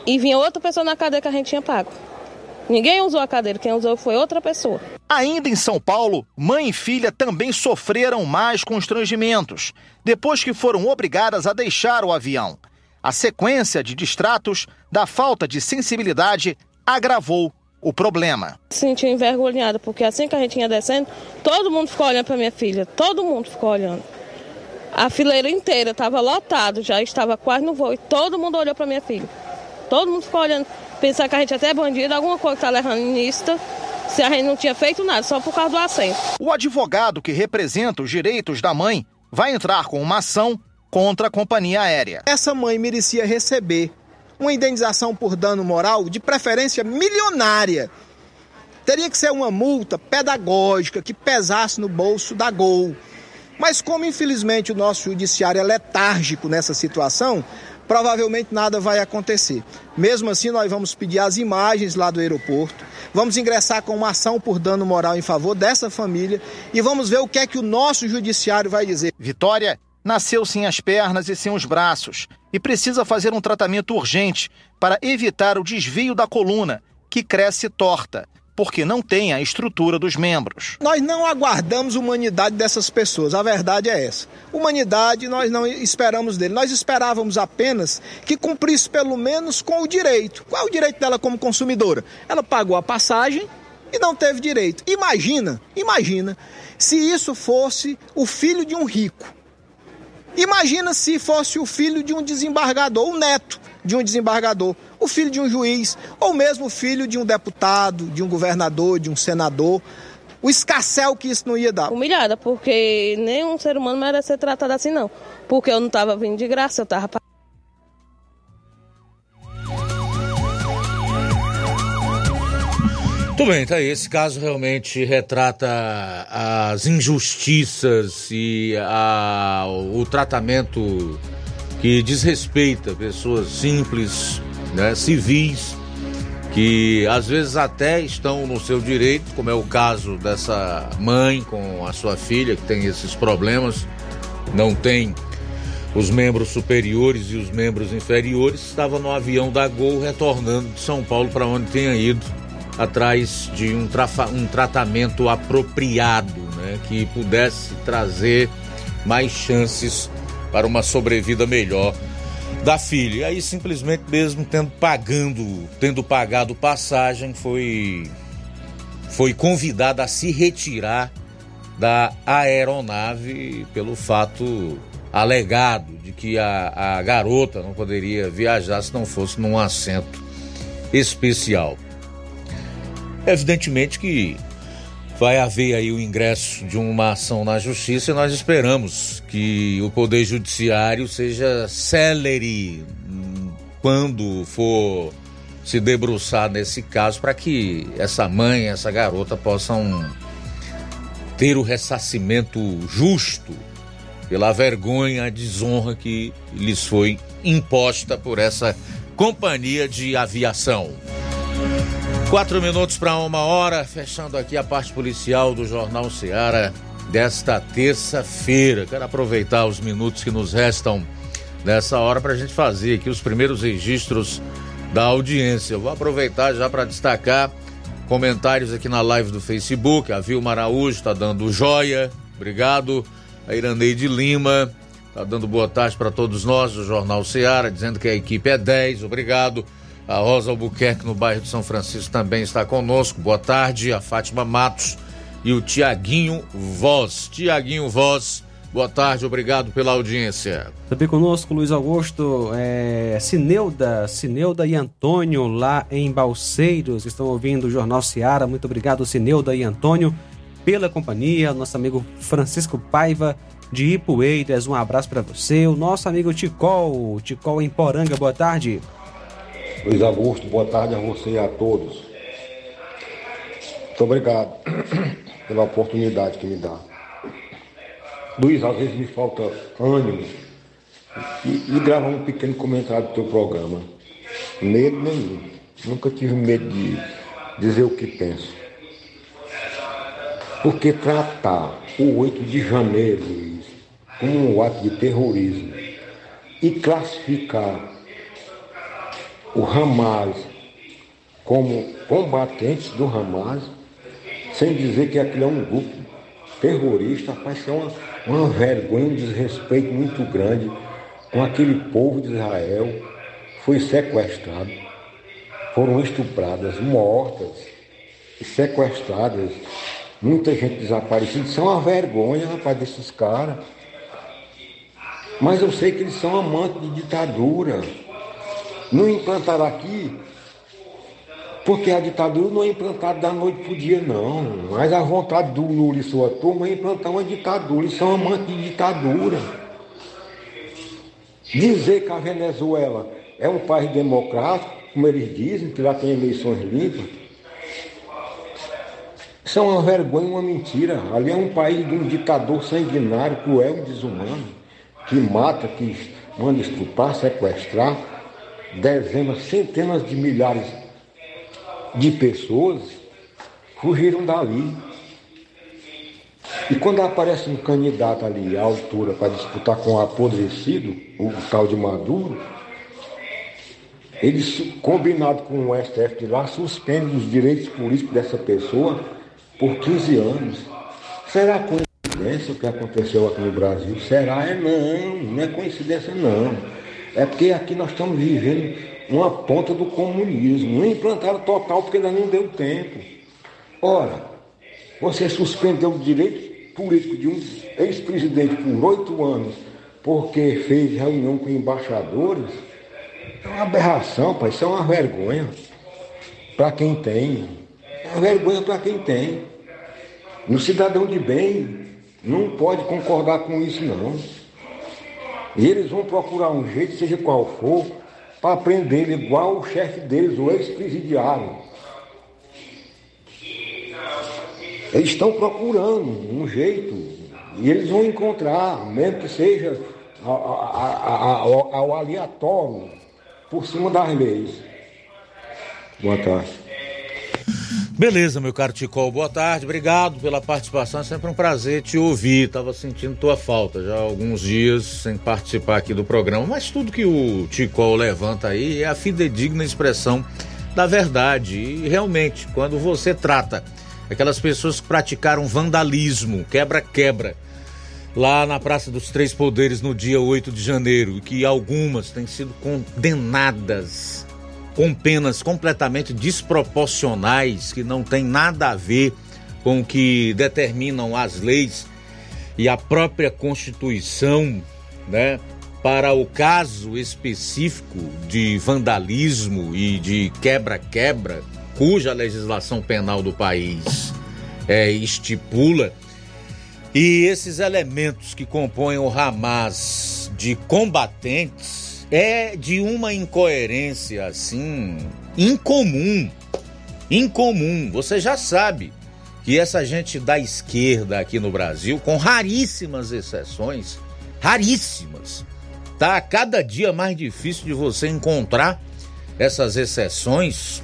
e vinha outra pessoa na cadeira que a gente tinha pago. Ninguém usou a cadeira, quem usou foi outra pessoa. Ainda em São Paulo, mãe e filha também sofreram mais constrangimentos, depois que foram obrigadas a deixar o avião. A sequência de distratos da falta de sensibilidade agravou o problema. Senti envergonhada, porque assim que a gente ia descendo, todo mundo ficou olhando para minha filha, todo mundo ficou olhando. A fileira inteira estava lotado, já estava quase no voo e todo mundo olhou para minha filha. Todo mundo ficou olhando, pensando que a gente até é bandido, alguma coisa está levando nisso, se a gente não tinha feito nada, só por causa do assento. O advogado que representa os direitos da mãe vai entrar com uma ação contra a companhia aérea. Essa mãe merecia receber uma indenização por dano moral, de preferência milionária. Teria que ser uma multa pedagógica que pesasse no bolso da Gol. Mas como infelizmente o nosso judiciário é letárgico nessa situação, provavelmente nada vai acontecer. Mesmo assim, nós vamos pedir as imagens lá do aeroporto, vamos ingressar com uma ação por dano moral em favor dessa família e vamos ver o que é que o nosso judiciário vai dizer. Vitória nasceu sem as pernas e sem os braços e precisa fazer um tratamento urgente para evitar o desvio da coluna, que cresce torta, porque não tem a estrutura dos membros. Nós não aguardamos humanidade dessas pessoas, a verdade é essa. Humanidade nós não esperamos dele, nós esperávamos apenas que cumprisse pelo menos com o direito. Qual é o direito dela como consumidora? Ela pagou a passagem e não teve direito. Imagina, imagina se isso fosse o filho de um rico Imagina se fosse o filho de um desembargador, o neto de um desembargador, o filho de um juiz, ou mesmo o filho de um deputado, de um governador, de um senador. O escassel que isso não ia dar. Humilhada, porque nenhum ser humano merece ser tratado assim, não. Porque eu não estava vindo de graça, eu estava Muito bem, tá aí. Esse caso realmente retrata as injustiças e a, o tratamento que desrespeita pessoas simples, né, civis, que às vezes até estão no seu direito, como é o caso dessa mãe com a sua filha que tem esses problemas, não tem os membros superiores e os membros inferiores, estava no avião da Gol retornando de São Paulo para onde tenha ido atrás de um, um tratamento apropriado, né, que pudesse trazer mais chances para uma sobrevida melhor da filha. E aí simplesmente mesmo tendo pagando, tendo pagado passagem, foi foi convidada a se retirar da aeronave pelo fato alegado de que a, a garota não poderia viajar se não fosse num assento especial. Evidentemente que vai haver aí o ingresso de uma ação na justiça e nós esperamos que o Poder Judiciário seja célere hum, quando for se debruçar nesse caso para que essa mãe, essa garota possam ter o ressarcimento justo pela vergonha, a desonra que lhes foi imposta por essa companhia de aviação. Quatro minutos para uma hora, fechando aqui a parte policial do Jornal Seara desta terça-feira. Quero aproveitar os minutos que nos restam nessa hora para a gente fazer aqui os primeiros registros da audiência. Eu vou aproveitar já para destacar comentários aqui na live do Facebook. A Vilma Araújo está dando joia, obrigado. A Iraneide Lima está dando boa tarde para todos nós do Jornal Seara, dizendo que a equipe é 10, obrigado. A Rosa Albuquerque, no bairro de São Francisco, também está conosco. Boa tarde. A Fátima Matos e o Tiaguinho Voz. Tiaguinho Voz, boa tarde, obrigado pela audiência. Também conosco, Luiz Augusto, é, Cineuda, Cineuda e Antônio, lá em Balseiros, estão ouvindo o Jornal Seara. Muito obrigado, Cineuda e Antônio, pela companhia. Nosso amigo Francisco Paiva, de Ipueiras, um abraço para você. O nosso amigo Ticol, Ticol em Poranga, boa tarde. Luiz Augusto, boa tarde a você e a todos. Muito obrigado pela oportunidade que me dá. Luiz, às vezes me falta ânimo e, e gravar um pequeno comentário do teu programa. Medo nenhum. Nunca tive medo de dizer o que penso. Porque tratar o 8 de janeiro, Luiz, como um ato de terrorismo e classificar o Hamas como combatentes do Hamas, sem dizer que aquilo é um grupo terrorista, rapaz, é uma, uma vergonha, um desrespeito muito grande com aquele povo de Israel, foi sequestrado, foram estupradas, mortas sequestradas, muita gente desaparecida, isso é uma vergonha, rapaz, desses caras. Mas eu sei que eles são amantes de ditadura. Não implantaram aqui, porque a ditadura não é implantada da noite para o dia, não. Mas a vontade do Lula e sua turma é implantar uma ditadura. Eles são amantes de ditadura. Dizer que a Venezuela é um país democrático, como eles dizem, que lá tem eleições limpas, isso é uma vergonha, uma mentira. Ali é um país de um ditador sanguinário, cruel e desumano, que mata, que manda estuprar, sequestrar dezenas, centenas de milhares de pessoas fugiram dali. E quando aparece um candidato ali à altura para disputar com o apodrecido, o tal de Maduro, eles, combinado com o STF de lá, suspendem os direitos políticos dessa pessoa por 15 anos. Será coincidência o que aconteceu aqui no Brasil? Será? É não, não é coincidência não. É porque aqui nós estamos vivendo uma ponta do comunismo. Não implantaram total porque ainda não deu tempo. Ora, você suspendeu o direito político de um ex-presidente por oito anos porque fez reunião com embaixadores. É uma aberração, pai. Isso é uma vergonha para quem tem. É uma vergonha para quem tem. No cidadão de bem não pode concordar com isso, não. E eles vão procurar um jeito, seja qual for, para prender igual o chefe deles, o ex-presidiário. Eles estão procurando um jeito e eles vão encontrar, mesmo que seja ao, ao aleatório, por cima das leis. Boa tarde. Beleza, meu caro Ticol, boa tarde, obrigado pela participação, é sempre um prazer te ouvir, tava sentindo tua falta já há alguns dias sem participar aqui do programa, mas tudo que o Ticol levanta aí é a fidedigna expressão da verdade e realmente, quando você trata aquelas pessoas que praticaram vandalismo, quebra-quebra, lá na Praça dos Três Poderes no dia 8 de janeiro, que algumas têm sido condenadas com penas completamente desproporcionais, que não tem nada a ver com o que determinam as leis e a própria Constituição, né? Para o caso específico de vandalismo e de quebra-quebra, cuja legislação penal do país é, estipula, e esses elementos que compõem o Hamas de combatentes é de uma incoerência assim incomum. Incomum. Você já sabe que essa gente da esquerda aqui no Brasil, com raríssimas exceções, raríssimas, tá cada dia mais difícil de você encontrar essas exceções.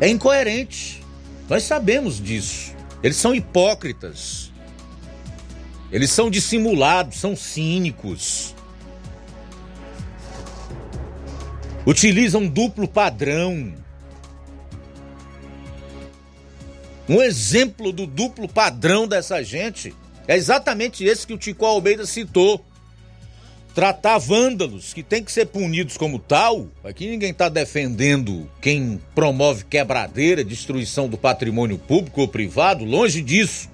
É incoerente. Nós sabemos disso. Eles são hipócritas. Eles são dissimulados, são cínicos. Utilizam um duplo padrão. Um exemplo do duplo padrão dessa gente é exatamente esse que o Tico Almeida citou. Tratar vândalos que tem que ser punidos como tal. Aqui ninguém está defendendo quem promove quebradeira, destruição do patrimônio público ou privado, longe disso.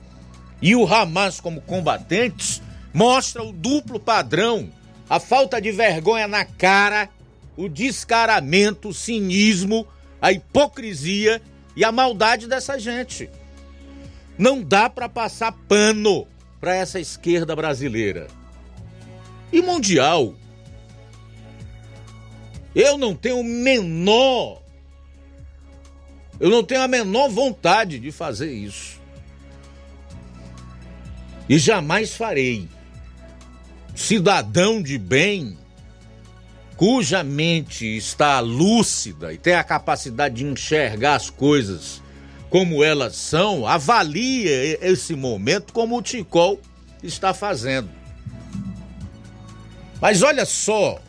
E o Hamas como combatentes mostra o duplo padrão, a falta de vergonha na cara o descaramento, o cinismo, a hipocrisia e a maldade dessa gente. Não dá para passar pano para essa esquerda brasileira. E mundial. Eu não tenho menor eu não tenho a menor vontade de fazer isso. E jamais farei. Cidadão de bem cuja mente está lúcida e tem a capacidade de enxergar as coisas como elas são, avalie esse momento como o Ticol está fazendo. Mas olha só,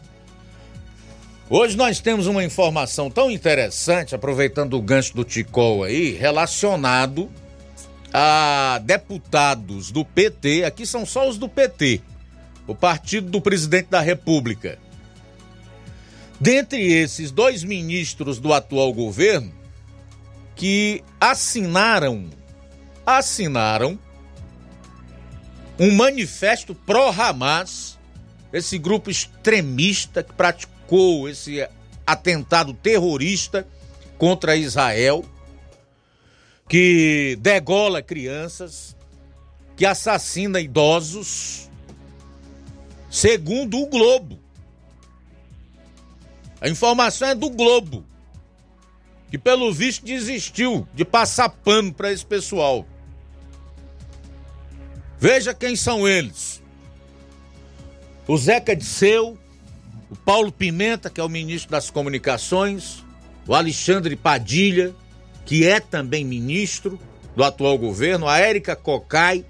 hoje nós temos uma informação tão interessante, aproveitando o gancho do Ticol aí, relacionado a deputados do PT, aqui são só os do PT, o partido do presidente da República Dentre esses dois ministros do atual governo que assinaram assinaram um manifesto pró-Hamas esse grupo extremista que praticou esse atentado terrorista contra Israel, que degola crianças, que assassina idosos, segundo o Globo. A informação é do Globo, que pelo visto desistiu de passar pano para esse pessoal. Veja quem são eles. O Zeca Disseu, o Paulo Pimenta, que é o ministro das Comunicações, o Alexandre Padilha, que é também ministro do atual governo, a Érica Cocai,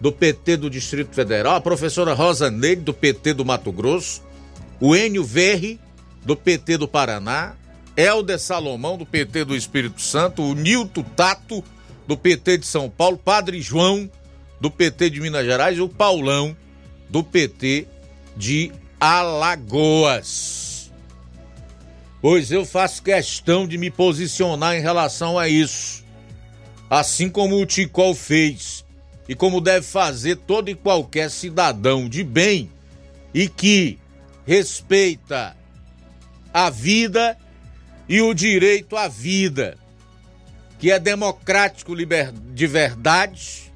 do PT do Distrito Federal, a professora Rosa Neide, do PT do Mato Grosso, o Enio Verri, do PT do Paraná, Helder Salomão, do PT do Espírito Santo, o Nilton Tato, do PT de São Paulo, Padre João, do PT de Minas Gerais, e o Paulão, do PT de Alagoas. Pois eu faço questão de me posicionar em relação a isso. Assim como o Ticol fez e como deve fazer todo e qualquer cidadão de bem e que respeita a vida e o direito à vida, que é democrático de verdade,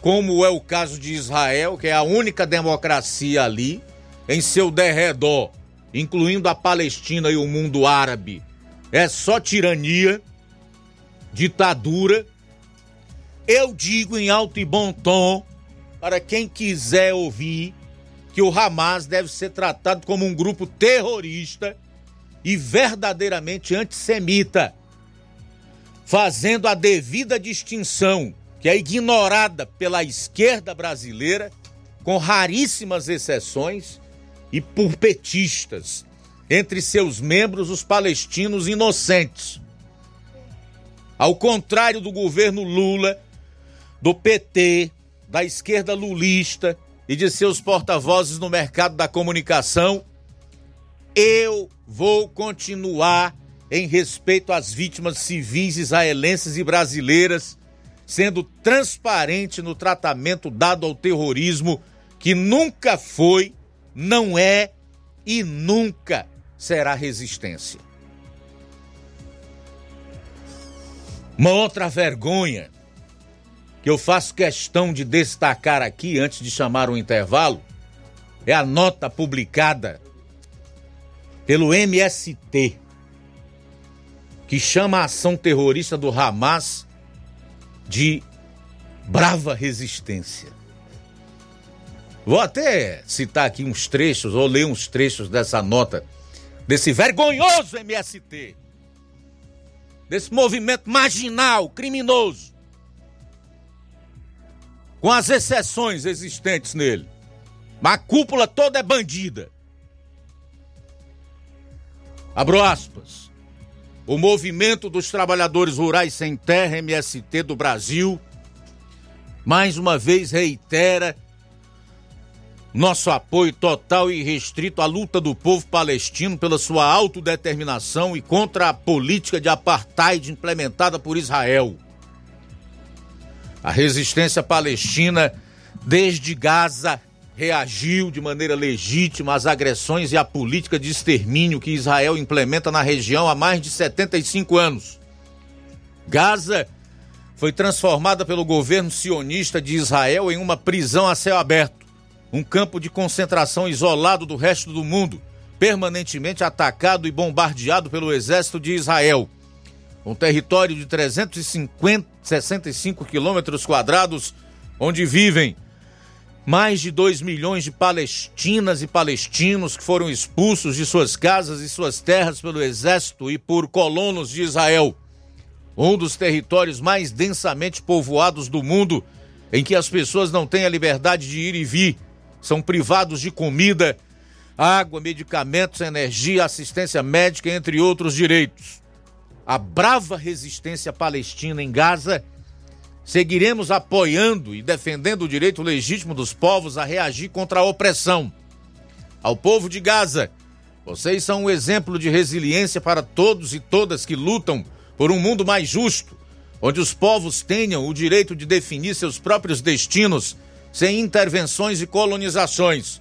como é o caso de Israel, que é a única democracia ali, em seu derredor, incluindo a Palestina e o mundo árabe, é só tirania, ditadura. Eu digo em alto e bom tom, para quem quiser ouvir, que o Hamas deve ser tratado como um grupo terrorista e verdadeiramente antissemita, fazendo a devida distinção que é ignorada pela esquerda brasileira, com raríssimas exceções, e por petistas, entre seus membros os palestinos inocentes. Ao contrário do governo Lula, do PT, da esquerda lulista e de seus porta-vozes no mercado da comunicação, eu vou continuar em respeito às vítimas civis israelenses e brasileiras, sendo transparente no tratamento dado ao terrorismo que nunca foi, não é e nunca será resistência. Uma outra vergonha que eu faço questão de destacar aqui antes de chamar o intervalo é a nota publicada pelo MST, que chama a ação terrorista do Hamas de brava resistência. Vou até citar aqui uns trechos, ou ler uns trechos dessa nota, desse vergonhoso MST, desse movimento marginal, criminoso, com as exceções existentes nele. Mas a cúpula toda é bandida. Abro aspas. O movimento dos trabalhadores rurais sem terra, MST do Brasil, mais uma vez reitera nosso apoio total e restrito à luta do povo palestino pela sua autodeterminação e contra a política de apartheid implementada por Israel. A resistência palestina, desde Gaza, reagiu de maneira legítima às agressões e à política de extermínio que Israel implementa na região há mais de 75 anos. Gaza foi transformada pelo governo sionista de Israel em uma prisão a céu aberto, um campo de concentração isolado do resto do mundo, permanentemente atacado e bombardeado pelo exército de Israel um território de 365 quilômetros quadrados, onde vivem mais de 2 milhões de palestinas e palestinos que foram expulsos de suas casas e suas terras pelo exército e por colonos de Israel. Um dos territórios mais densamente povoados do mundo, em que as pessoas não têm a liberdade de ir e vir, são privados de comida, água, medicamentos, energia, assistência médica, entre outros direitos a brava resistência palestina em Gaza, seguiremos apoiando e defendendo o direito legítimo dos povos a reagir contra a opressão. Ao povo de Gaza, vocês são um exemplo de resiliência para todos e todas que lutam por um mundo mais justo, onde os povos tenham o direito de definir seus próprios destinos sem intervenções e colonizações.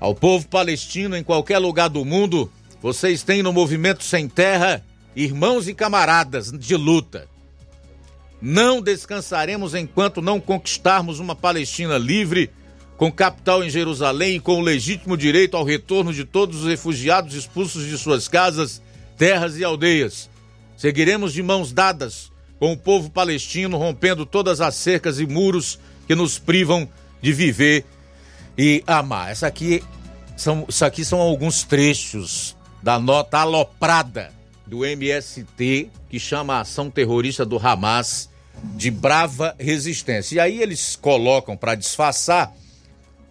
Ao povo palestino em qualquer lugar do mundo, vocês têm no Movimento Sem Terra irmãos e camaradas de luta. Não descansaremos enquanto não conquistarmos uma Palestina livre, com capital em Jerusalém e com o legítimo direito ao retorno de todos os refugiados expulsos de suas casas, terras e aldeias. Seguiremos de mãos dadas com o povo palestino, rompendo todas as cercas e muros que nos privam de viver e amar. Essa aqui são, isso aqui são alguns trechos da nota aloprada do MST, que chama a ação terrorista do Hamas de brava resistência. E aí eles colocam para disfarçar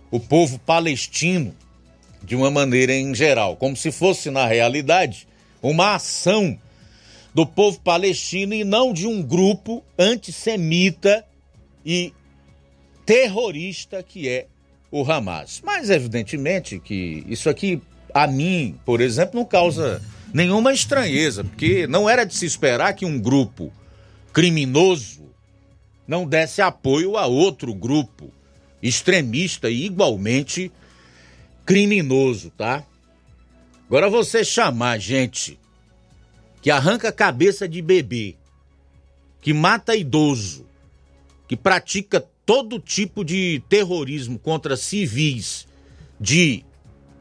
o povo palestino de uma maneira em geral, como se fosse na realidade uma ação do povo palestino e não de um grupo antissemita e terrorista que é o Hamas. Mas evidentemente que isso aqui a mim, por exemplo, não causa nenhuma estranheza, porque não era de se esperar que um grupo criminoso não desse apoio a outro grupo extremista e igualmente criminoso, tá? Agora você chamar gente que arranca cabeça de bebê, que mata idoso, que pratica todo tipo de terrorismo contra civis, de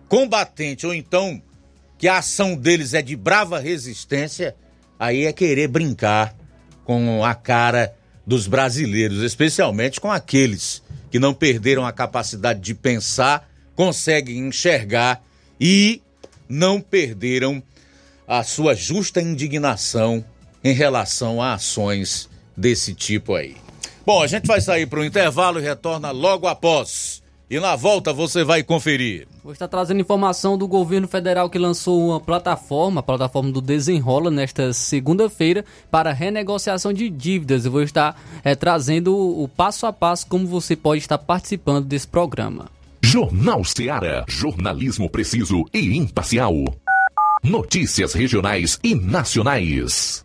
combatente ou então que a ação deles é de brava resistência, aí é querer brincar com a cara dos brasileiros, especialmente com aqueles que não perderam a capacidade de pensar, conseguem enxergar e não perderam a sua justa indignação em relação a ações desse tipo aí. Bom, a gente vai sair para o intervalo e retorna logo após. E na volta você vai conferir. Vou estar trazendo informação do governo federal que lançou uma plataforma, a plataforma do Desenrola, nesta segunda-feira, para renegociação de dívidas. Eu vou estar é, trazendo o passo a passo como você pode estar participando desse programa. Jornal Seara. Jornalismo preciso e imparcial. Notícias regionais e nacionais.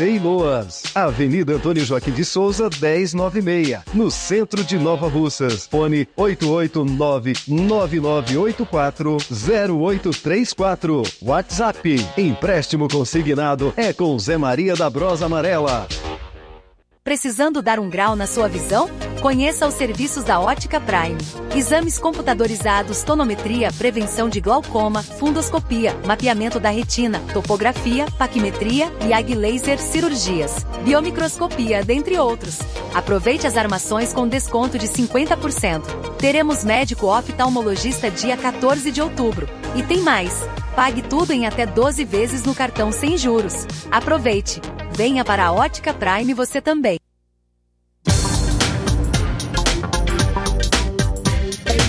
e Loas. Avenida Antônio Joaquim de Souza, 1096, no centro de Nova Russas. Fone 889-9984-0834. WhatsApp. Empréstimo consignado é com Zé Maria da Brosa Amarela. Precisando dar um grau na sua visão? Conheça os serviços da Ótica Prime. Exames computadorizados, tonometria, prevenção de glaucoma, fundoscopia, mapeamento da retina, topografia, paquimetria e ag laser cirurgias, biomicroscopia, dentre outros. Aproveite as armações com desconto de 50%. Teremos médico oftalmologista dia 14 de outubro. E tem mais. Pague tudo em até 12 vezes no cartão sem juros. Aproveite! Venha para a Ótica Prime você também.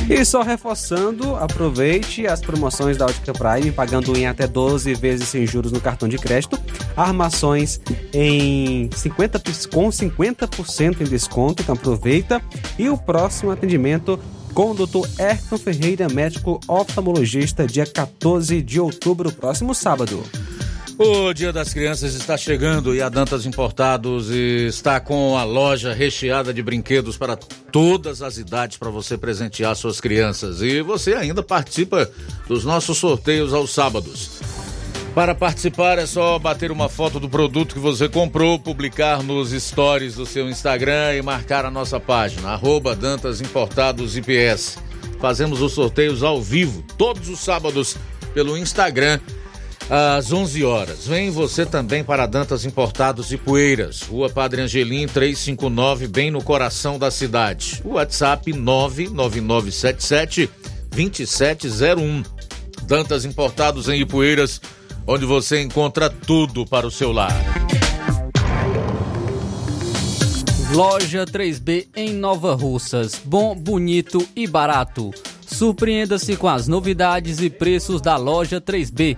E só reforçando, aproveite as promoções da Ótica Prime, pagando em até 12 vezes sem juros no cartão de crédito, armações em 50, com 50% em desconto, então aproveita. E o próximo atendimento com o Dr. Ayrton Ferreira, médico oftalmologista, dia 14 de outubro, próximo sábado. O Dia das Crianças está chegando e a Dantas Importados está com a loja recheada de brinquedos para todas as idades para você presentear suas crianças. E você ainda participa dos nossos sorteios aos sábados. Para participar é só bater uma foto do produto que você comprou, publicar nos stories do seu Instagram e marcar a nossa página, arroba Dantas Importados IPS. Fazemos os sorteios ao vivo, todos os sábados, pelo Instagram às 11 horas. Vem você também para Dantas Importados e Poeiras, Rua Padre Angelim 359, bem no coração da cidade. WhatsApp 99977 2701. Dantas Importados em Ipueiras, onde você encontra tudo para o seu lar. Loja 3B em Nova Russas. Bom, bonito e barato. Surpreenda-se com as novidades e preços da loja 3B.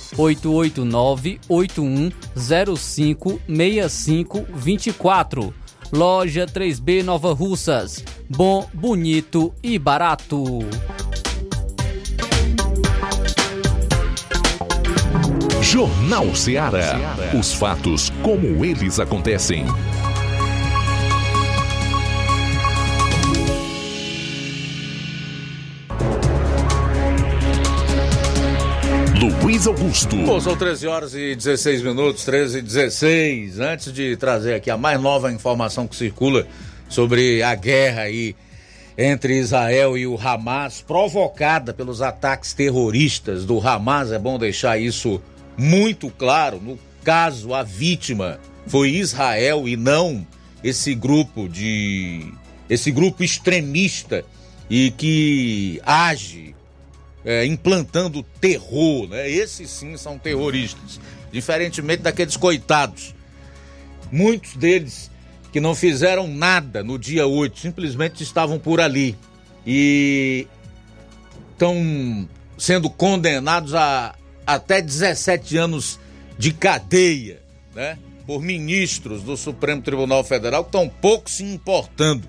889-8105-6524. Loja 3B Nova Russas. Bom, bonito e barato. Jornal Ceará. Os fatos como eles acontecem. Luiz Augusto. Bom, são 13 horas e 16 minutos, 13 e 16. Antes de trazer aqui a mais nova informação que circula sobre a guerra aí entre Israel e o Hamas, provocada pelos ataques terroristas do Hamas, é bom deixar isso muito claro. No caso, a vítima foi Israel e não esse grupo de. esse grupo extremista e que age é, implantando terror, né? Esses sim são terroristas, diferentemente daqueles coitados. Muitos deles que não fizeram nada no dia 8, simplesmente estavam por ali e estão sendo condenados a até 17 anos de cadeia, né? Por ministros do Supremo Tribunal Federal que estão pouco se importando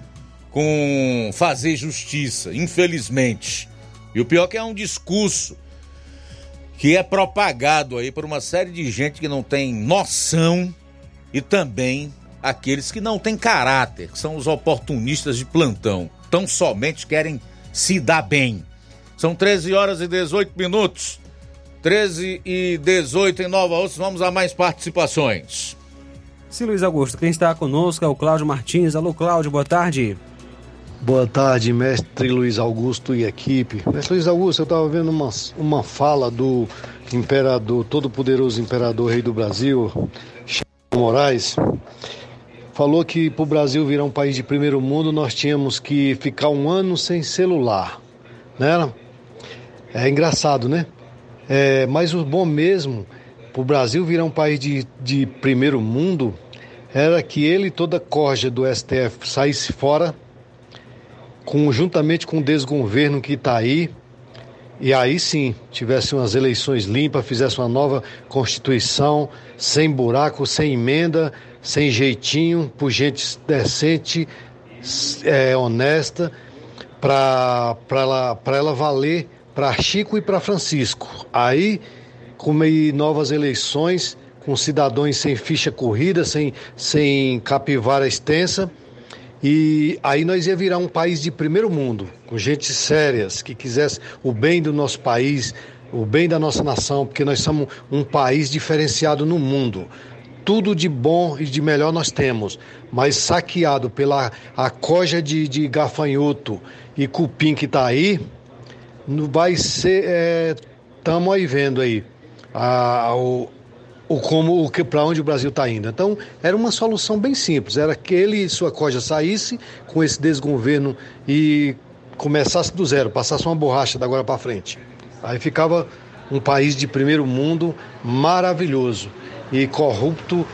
com fazer justiça, infelizmente. E o pior é que é um discurso que é propagado aí por uma série de gente que não tem noção e também aqueles que não têm caráter, que são os oportunistas de plantão, tão somente querem se dar bem. São 13 horas e 18 minutos. 13 e 18 em Nova Osso, vamos a mais participações. Sim, Luiz Augusto, quem está conosco é o Cláudio Martins. Alô, Cláudio, boa tarde. Boa tarde, mestre Luiz Augusto e equipe. Mestre Luiz Augusto, eu estava vendo uma, uma fala do imperador, todo-poderoso imperador rei do Brasil, Chico Moraes. Falou que para o Brasil virar um país de primeiro mundo, nós tínhamos que ficar um ano sem celular. Né? É engraçado, né? É, mas o bom mesmo, para o Brasil virar um país de, de primeiro mundo, era que ele toda a corja do STF saísse fora conjuntamente com o desgoverno que está aí, e aí sim tivesse umas eleições limpas, fizesse uma nova Constituição, sem buraco, sem emenda, sem jeitinho, por gente decente, é, honesta, para ela, ela valer para Chico e para Francisco. Aí, com novas eleições, com cidadãos sem ficha corrida, sem, sem capivara extensa e aí nós ia virar um país de primeiro mundo, com gente sérias, que quisesse o bem do nosso país, o bem da nossa nação, porque nós somos um país diferenciado no mundo. Tudo de bom e de melhor nós temos, mas saqueado pela a coja de, de gafanhoto e cupim que está aí, vai ser. Estamos é, aí vendo aí. A, o, o como o que para onde o Brasil está indo. Então era uma solução bem simples, era que ele e sua coja saísse com esse desgoverno e começasse do zero, passasse uma borracha da agora para frente. Aí ficava um país de primeiro mundo maravilhoso e corrupto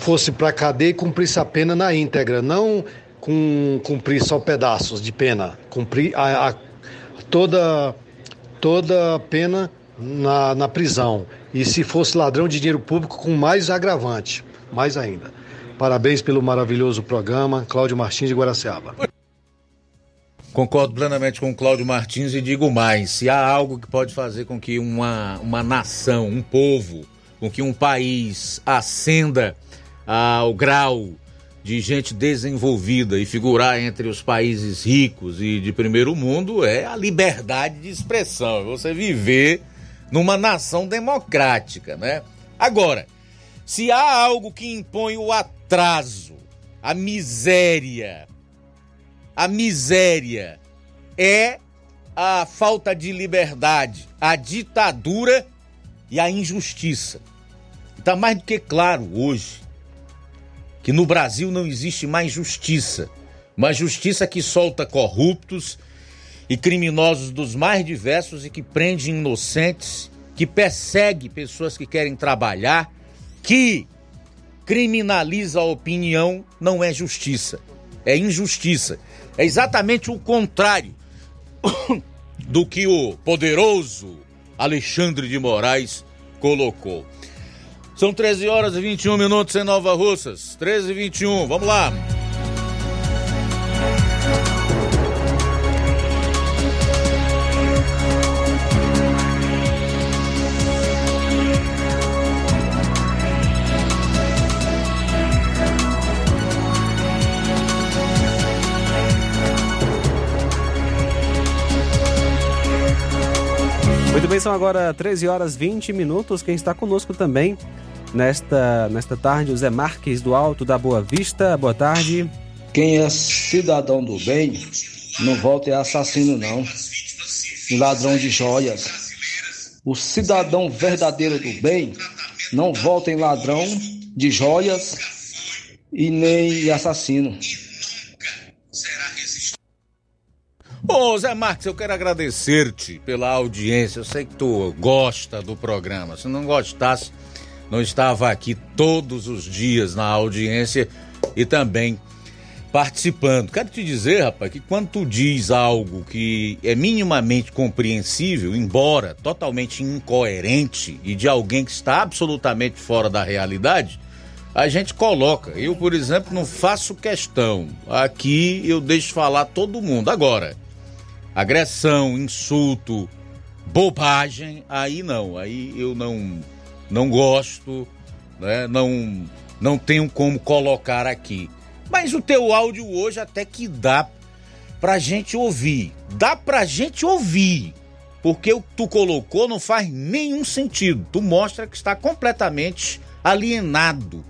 fosse para cadeia e cumprisse a pena na íntegra, não com cumprir só pedaços de pena, cumprir a, a toda toda a pena na, na prisão. E se fosse ladrão de dinheiro público, com mais agravante, mais ainda. Parabéns pelo maravilhoso programa, Cláudio Martins de Guaraciaba. Concordo plenamente com o Cláudio Martins e digo mais: se há algo que pode fazer com que uma, uma nação, um povo, com que um país ascenda ao grau de gente desenvolvida e figurar entre os países ricos e de primeiro mundo é a liberdade de expressão, é você viver numa nação democrática, né? Agora, se há algo que impõe o atraso, a miséria, a miséria é a falta de liberdade, a ditadura e a injustiça. Está mais do que claro hoje que no Brasil não existe mais justiça, uma justiça que solta corruptos, e criminosos dos mais diversos e que prende inocentes, que persegue pessoas que querem trabalhar, que criminaliza a opinião, não é justiça, é injustiça. É exatamente o contrário (coughs) do que o poderoso Alexandre de Moraes colocou. São 13 horas e 21 minutos em Nova Russas. 13 e 21, vamos lá. São agora 13 horas 20 minutos. Quem está conosco também nesta, nesta tarde, o Zé Marques do Alto da Boa Vista. Boa tarde. Quem é cidadão do bem, não volta é assassino, não. Ladrão de joias. O cidadão verdadeiro do bem não volta em ladrão de joias e nem assassino. Ô Zé Marques, eu quero agradecer-te pela audiência. Eu sei que tu gosta do programa. Se não gostasse, não estava aqui todos os dias na audiência e também participando. Quero te dizer, rapaz, que quando tu diz algo que é minimamente compreensível, embora totalmente incoerente e de alguém que está absolutamente fora da realidade, a gente coloca. Eu, por exemplo, não faço questão. Aqui eu deixo falar todo mundo. Agora, agressão, insulto, bobagem, aí não, aí eu não não gosto, né? Não não tenho como colocar aqui. Mas o teu áudio hoje até que dá pra gente ouvir. Dá pra gente ouvir. Porque o que tu colocou não faz nenhum sentido. Tu mostra que está completamente alienado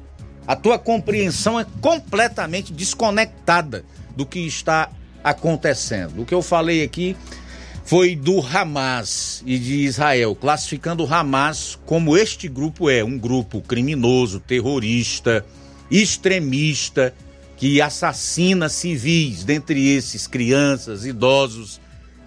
A tua compreensão é completamente desconectada do que está acontecendo. O que eu falei aqui foi do Hamas e de Israel, classificando o Hamas como este grupo é, um grupo criminoso, terrorista, extremista, que assassina civis, dentre esses crianças, idosos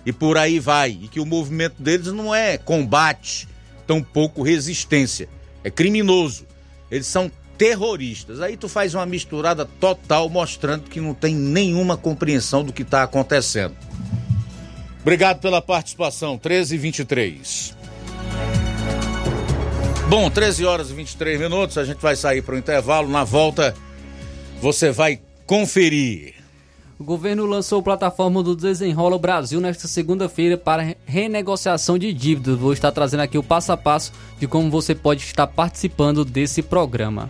e por aí vai. E que o movimento deles não é combate, tampouco resistência, é criminoso. Eles são terroristas. Aí tu faz uma misturada total mostrando que não tem nenhuma compreensão do que está acontecendo. Obrigado pela participação. 13 e 23. Bom, 13 horas e 23 minutos. A gente vai sair para o intervalo. Na volta, você vai conferir. O governo lançou a plataforma do Desenrola Brasil nesta segunda-feira para renegociação de dívidas. Vou estar trazendo aqui o passo a passo de como você pode estar participando desse programa.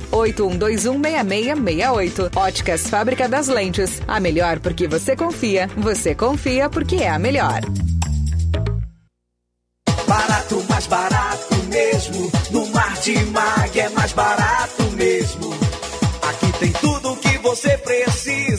81216668. Óticas Fábrica das Lentes. A melhor porque você confia. Você confia porque é a melhor. Barato, mais barato mesmo. No Martimag é mais barato mesmo. Aqui tem tudo o que você precisa.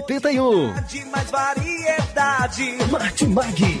1981. De mais variedade. Martimag.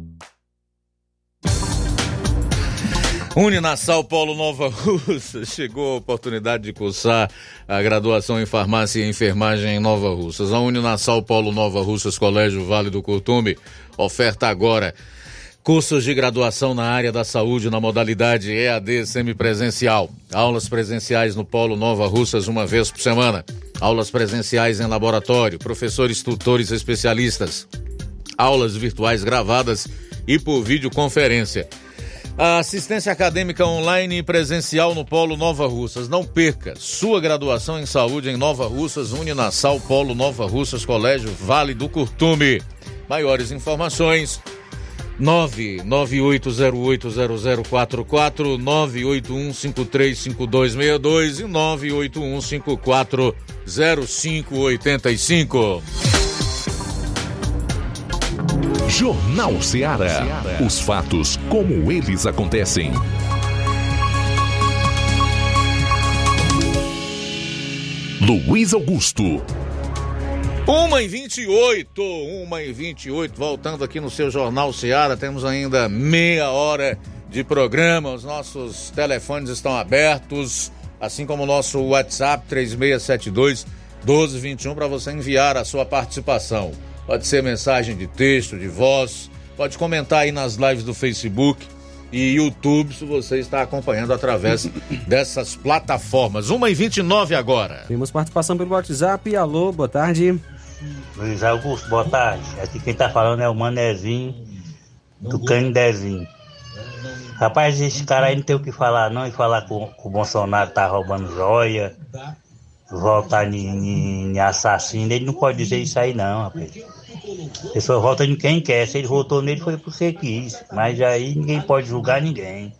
Uninasal Polo Nova Russa. (laughs) Chegou a oportunidade de cursar a graduação em farmácia e enfermagem em Nova Russas. A Uninasal Polo Nova Russas, Colégio Vale do Curtume, oferta agora cursos de graduação na área da saúde na modalidade EAD semipresencial. Aulas presenciais no Polo Nova Russas uma vez por semana. Aulas presenciais em laboratório, professores, tutores especialistas aulas virtuais gravadas e por videoconferência. A assistência acadêmica online e presencial no Polo Nova Russas. Não perca sua graduação em saúde em Nova Russas, Uninasal Polo Nova Russas, Colégio Vale do Curtume. Maiores informações 998080044, 981535262 e 981540585. Jornal Ceará. Os fatos como eles acontecem. Luiz Augusto. Uma e 28, uma e 28, voltando aqui no seu Jornal Seara, temos ainda meia hora de programa, os nossos telefones estão abertos, assim como o nosso WhatsApp 3672 1221 para você enviar a sua participação. Pode ser mensagem de texto, de voz, pode comentar aí nas lives do Facebook e YouTube se você está acompanhando através (laughs) dessas plataformas. Uma e 29 agora. Temos participação pelo WhatsApp. Alô, boa tarde. Luiz Augusto, boa tarde. Aqui quem tá falando é o Manezinho do Canidezinho. Rapaz, esse cara aí não tem o que falar não e falar que o, que o Bolsonaro tá roubando joia, voltar em assassino, ele não pode dizer isso aí não, rapaz. A pessoa vota em quem quer, se ele votou nele foi porque quis, mas aí ninguém pode julgar ninguém.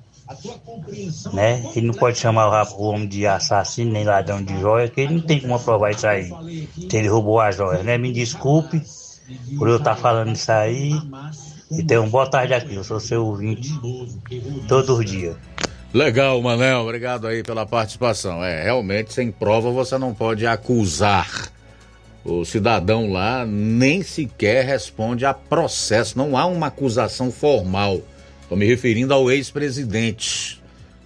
Né? Ele não pode chamar o, homem de assassino nem ladrão de joia, porque ele não tem como provar isso aí. Se ele roubou a joia, né? Me desculpe por eu estar falando isso aí. E tenha uma boa tarde aqui, eu sou seu ouvinte todos os dias. Legal, Manel, obrigado aí pela participação. É, realmente, sem prova você não pode acusar. O cidadão lá nem sequer responde a processo, não há uma acusação formal. Estou me referindo ao ex-presidente,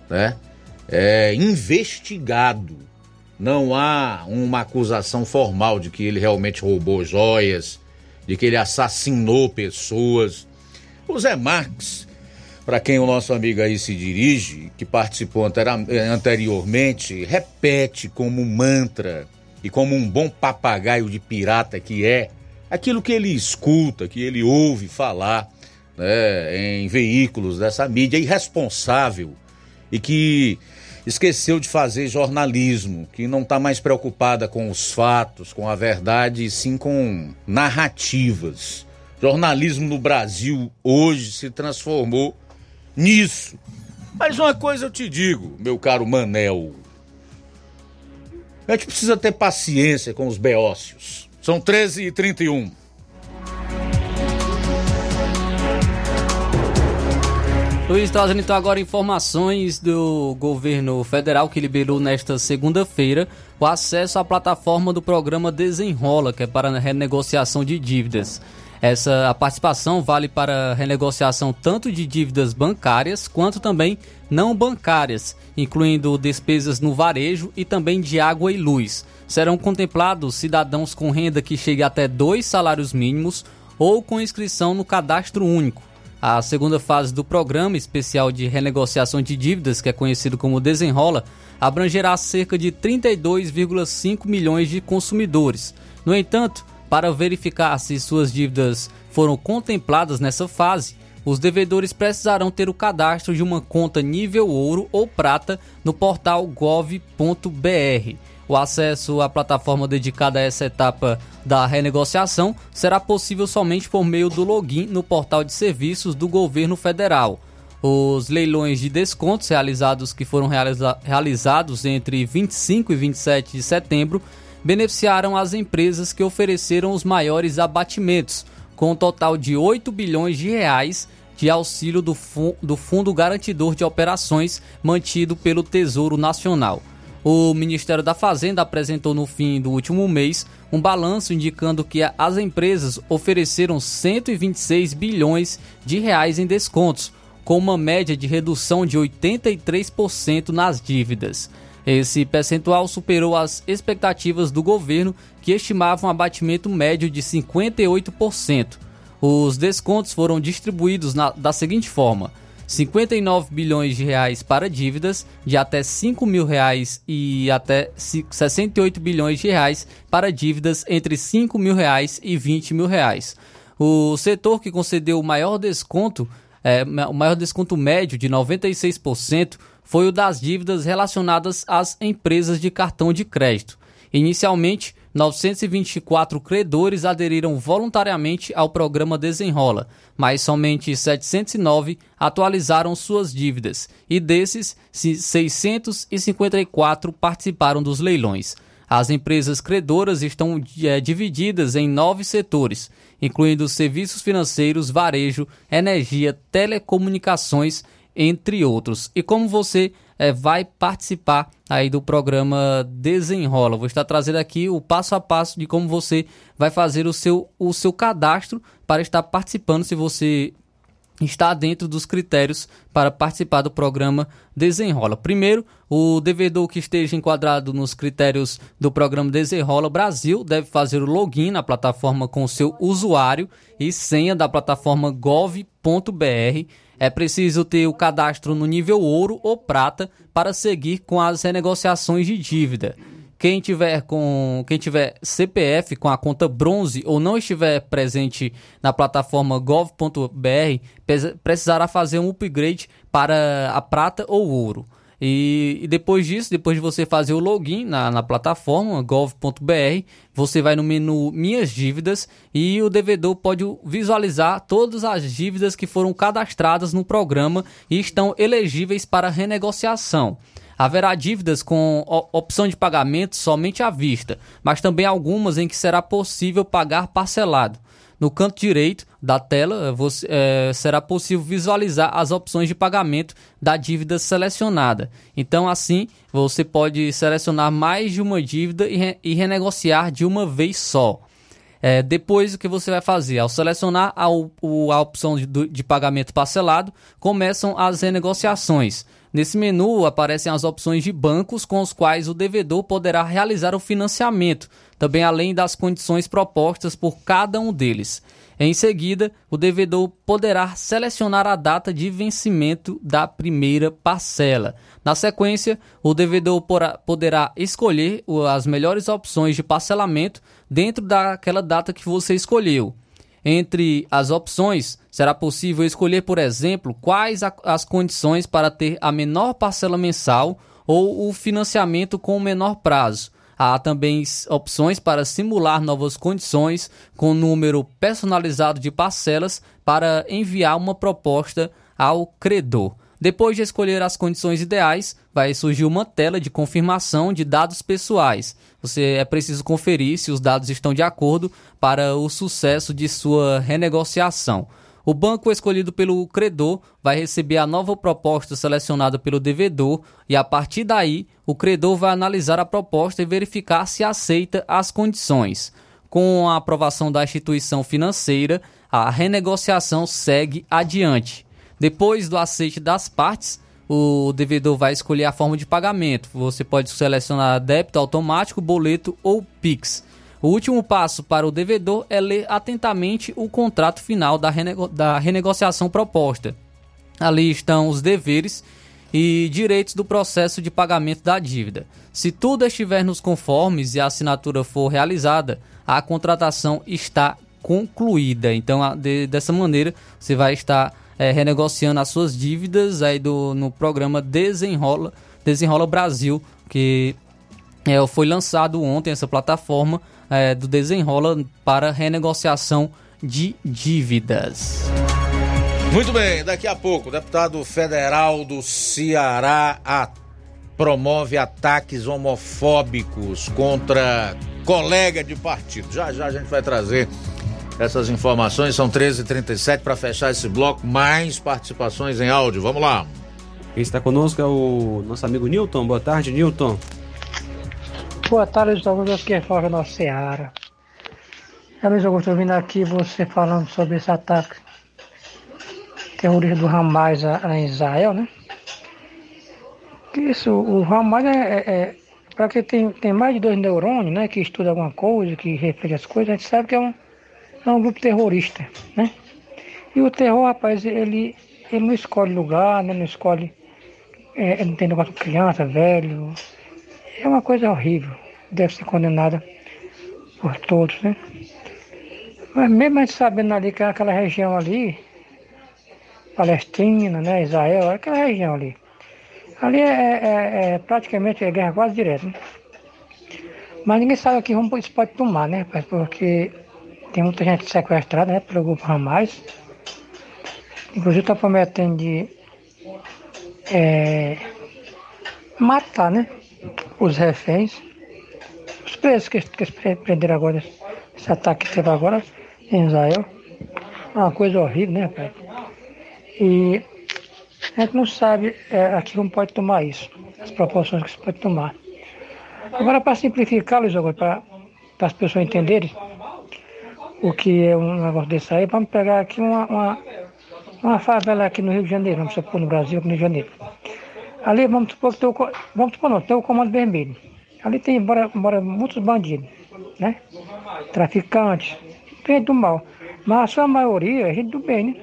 né? É investigado. Não há uma acusação formal de que ele realmente roubou joias, de que ele assassinou pessoas. O Zé Marques, para quem o nosso amigo aí se dirige, que participou anteriormente, repete como mantra e como um bom papagaio de pirata que é, aquilo que ele escuta, que ele ouve falar né, em veículos dessa mídia irresponsável e que esqueceu de fazer jornalismo, que não está mais preocupada com os fatos, com a verdade, e sim com narrativas. Jornalismo no Brasil hoje se transformou nisso. Mas uma coisa eu te digo, meu caro Manel. A gente precisa ter paciência com os beócios. São 13 e 31 Luiz, trazendo então agora informações do governo federal que liberou nesta segunda-feira o acesso à plataforma do programa Desenrola, que é para renegociação de dívidas. Essa a participação vale para renegociação tanto de dívidas bancárias quanto também não bancárias, incluindo despesas no varejo e também de água e luz. Serão contemplados cidadãos com renda que chegue até dois salários mínimos ou com inscrição no cadastro único. A segunda fase do programa especial de renegociação de dívidas, que é conhecido como Desenrola, abrangerá cerca de 32,5 milhões de consumidores. No entanto, para verificar se suas dívidas foram contempladas nessa fase, os devedores precisarão ter o cadastro de uma conta nível ouro ou prata no portal gov.br. O acesso à plataforma dedicada a essa etapa da renegociação será possível somente por meio do login no portal de serviços do governo federal. Os leilões de descontos realizados que foram realiza- realizados entre 25 e 27 de setembro beneficiaram as empresas que ofereceram os maiores abatimentos, com um total de 8 bilhões de reais de auxílio do, do Fundo Garantidor de Operações mantido pelo Tesouro Nacional. O Ministério da Fazenda apresentou no fim do último mês um balanço indicando que as empresas ofereceram 126 bilhões de reais em descontos, com uma média de redução de 83% nas dívidas. Esse percentual superou as expectativas do governo, que estimavam um abatimento médio de 58%. Os descontos foram distribuídos na- da seguinte forma: 59 bilhões de reais para dívidas de até 5 mil reais e até ci- 68 bilhões de reais para dívidas entre 5 mil reais e 20 mil reais. O setor que concedeu o maior desconto, é, o maior desconto médio de 96% foi o das dívidas relacionadas às empresas de cartão de crédito. Inicialmente, 924 credores aderiram voluntariamente ao programa Desenrola, mas somente 709 atualizaram suas dívidas, e desses, 654 participaram dos leilões. As empresas credoras estão é, divididas em nove setores, incluindo serviços financeiros, varejo, energia, telecomunicações, entre outros. E como você é, vai participar aí do programa Desenrola. Vou estar trazendo aqui o passo a passo de como você vai fazer o seu, o seu cadastro para estar participando se você está dentro dos critérios para participar do programa Desenrola. Primeiro, o devedor que esteja enquadrado nos critérios do programa Desenrola Brasil deve fazer o login na plataforma com seu usuário e senha da plataforma gov.br. É preciso ter o cadastro no nível ouro ou prata para seguir com as renegociações de dívida. Quem tiver com quem tiver CPF com a conta bronze ou não estiver presente na plataforma gov.br precisará fazer um upgrade para a prata ou ouro. E, e, depois disso, depois de você fazer o login na, na plataforma gov.br, você vai no menu Minhas Dívidas e o devedor pode visualizar todas as dívidas que foram cadastradas no programa e estão elegíveis para renegociação. Haverá dívidas com opção de pagamento somente à vista, mas também algumas em que será possível pagar parcelado. No canto direito da tela você, é, será possível visualizar as opções de pagamento da dívida selecionada. Então, assim, você pode selecionar mais de uma dívida e, re, e renegociar de uma vez só. É, depois, o que você vai fazer? Ao selecionar a, a opção de, de pagamento parcelado, começam as renegociações. Nesse menu aparecem as opções de bancos com os quais o devedor poderá realizar o financiamento, também além das condições propostas por cada um deles. Em seguida, o devedor poderá selecionar a data de vencimento da primeira parcela. Na sequência, o devedor poderá escolher as melhores opções de parcelamento dentro daquela data que você escolheu. Entre as opções, será possível escolher, por exemplo, quais as condições para ter a menor parcela mensal ou o financiamento com o menor prazo. Há também opções para simular novas condições com número personalizado de parcelas para enviar uma proposta ao credor. Depois de escolher as condições ideais, vai surgir uma tela de confirmação de dados pessoais. Você é preciso conferir se os dados estão de acordo para o sucesso de sua renegociação. O banco escolhido pelo credor vai receber a nova proposta selecionada pelo devedor e a partir daí o credor vai analisar a proposta e verificar se aceita as condições. Com a aprovação da instituição financeira, a renegociação segue adiante. Depois do aceite das partes, o devedor vai escolher a forma de pagamento. Você pode selecionar débito automático, boleto ou Pix. O último passo para o devedor é ler atentamente o contrato final da, renego da renegociação proposta. Ali estão os deveres e direitos do processo de pagamento da dívida. Se tudo estiver nos conformes e a assinatura for realizada, a contratação está concluída. Então, de, dessa maneira, você vai estar é, renegociando as suas dívidas aí do, no programa Desenrola, Desenrola Brasil, que é, foi lançado ontem essa plataforma é, do Desenrola para renegociação de dívidas. Muito bem, daqui a pouco, o deputado federal do Ceará a, promove ataques homofóbicos contra colega de partido. Já já a gente vai trazer essas informações são 13h37 para fechar esse bloco. Mais participações em áudio. Vamos lá. Quem está conosco é o nosso amigo Newton. Boa tarde, Newton. Boa tarde, estamos aqui é Flávio Nossa Seara. É Luiz Augusto, vindo aqui você falando sobre esse ataque terrorista do Hamas em Israel, né? Isso, o Hamas é, é, é para quem tem, tem mais de dois neurônios, né? Que estuda alguma coisa, que refere as coisas, a gente sabe que é um é um grupo terrorista, né? E o terror, rapaz, ele, ele não escolhe lugar, né? não escolhe. É, não tem negócio de criança, velho. É uma coisa horrível. Deve ser condenada por todos, né? Mas mesmo a gente sabendo ali que aquela região ali, Palestina, né, Israel, aquela região ali. Ali é, é- é praticamente é guerra quase direta, né? Mas ninguém sabe que rumo isso pode tomar, né, rapaz? Porque tem muita gente sequestrada, né, pelo grupo Hamas. Inclusive está prometendo de é, matar, né, os reféns. Os presos que, que prenderam agora, esse ataque que teve agora em Israel. É uma coisa horrível, né, rapaz? E a gente não sabe é, aqui como pode tomar isso, as proporções que se pode tomar. Agora, para simplificar, Luiz Augusto, para as pessoas entenderem o que é um negócio desse aí, vamos pegar aqui uma, uma, uma favela aqui no Rio de Janeiro, vamos supor no Brasil, no Rio de Janeiro. Ali vamos supor que tem o, vamos supor não, tem o Comando Vermelho. Ali tem, mora, mora muitos bandidos, né? Traficantes, gente do mal. Mas a sua maioria é gente do bem, né?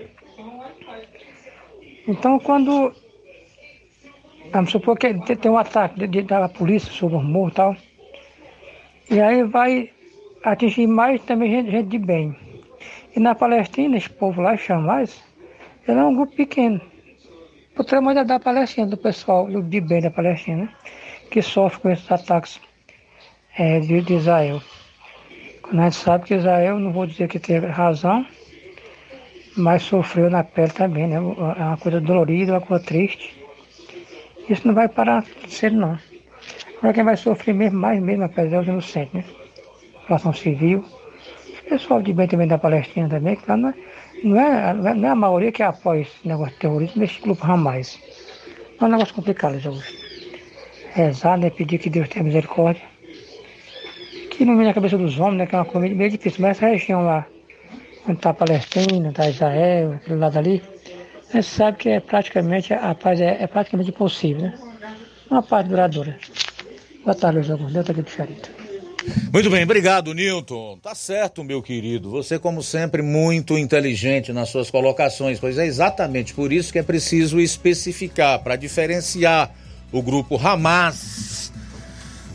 Então, quando vamos supor que tem tem um ataque de, de- da polícia sobre o morro e tal, e aí vai atingir mais também gente, gente de bem. E na Palestina, esse povo lá, Chamais, ele é um grupo pequeno. O tamanho da- da Palestina, do pessoal de bem da Palestina, que sofre com esses ataques eh, de, de Israel. Quando a gente sabe que Israel, não vou dizer que teve razão, mas sofreu na pele também, né? É uma coisa dolorida, uma coisa triste. Isso não vai parar cedo, não. Agora quem vai sofrer mesmo, mais mesmo, apesar dos inocentes, né? População civil. O pessoal de bem também da Palestina também, que lá não é, não é, não é- não é a maioria que apoia esse negócio de terrorismo nesse grupo Hamas. É um negócio complicado, Augusto. Rezar, né? Pedir que Deus tenha misericórdia. Que vem na cabeça dos homens, né? Que é uma coisa meio difícil. Mas essa região lá, onde está a Palestina, está Israel, aquele lado ali, a gente sabe que é praticamente, a paz é, é praticamente impossível, né? Uma paz duradoura. Boa tarde, Luiz Augusto. Deus está aqui diferente. Muito bem, obrigado, Newton. Tá certo, meu querido. Você, como sempre, muito inteligente nas suas colocações, pois é exatamente por isso que é preciso especificar, para diferenciar o grupo Hamas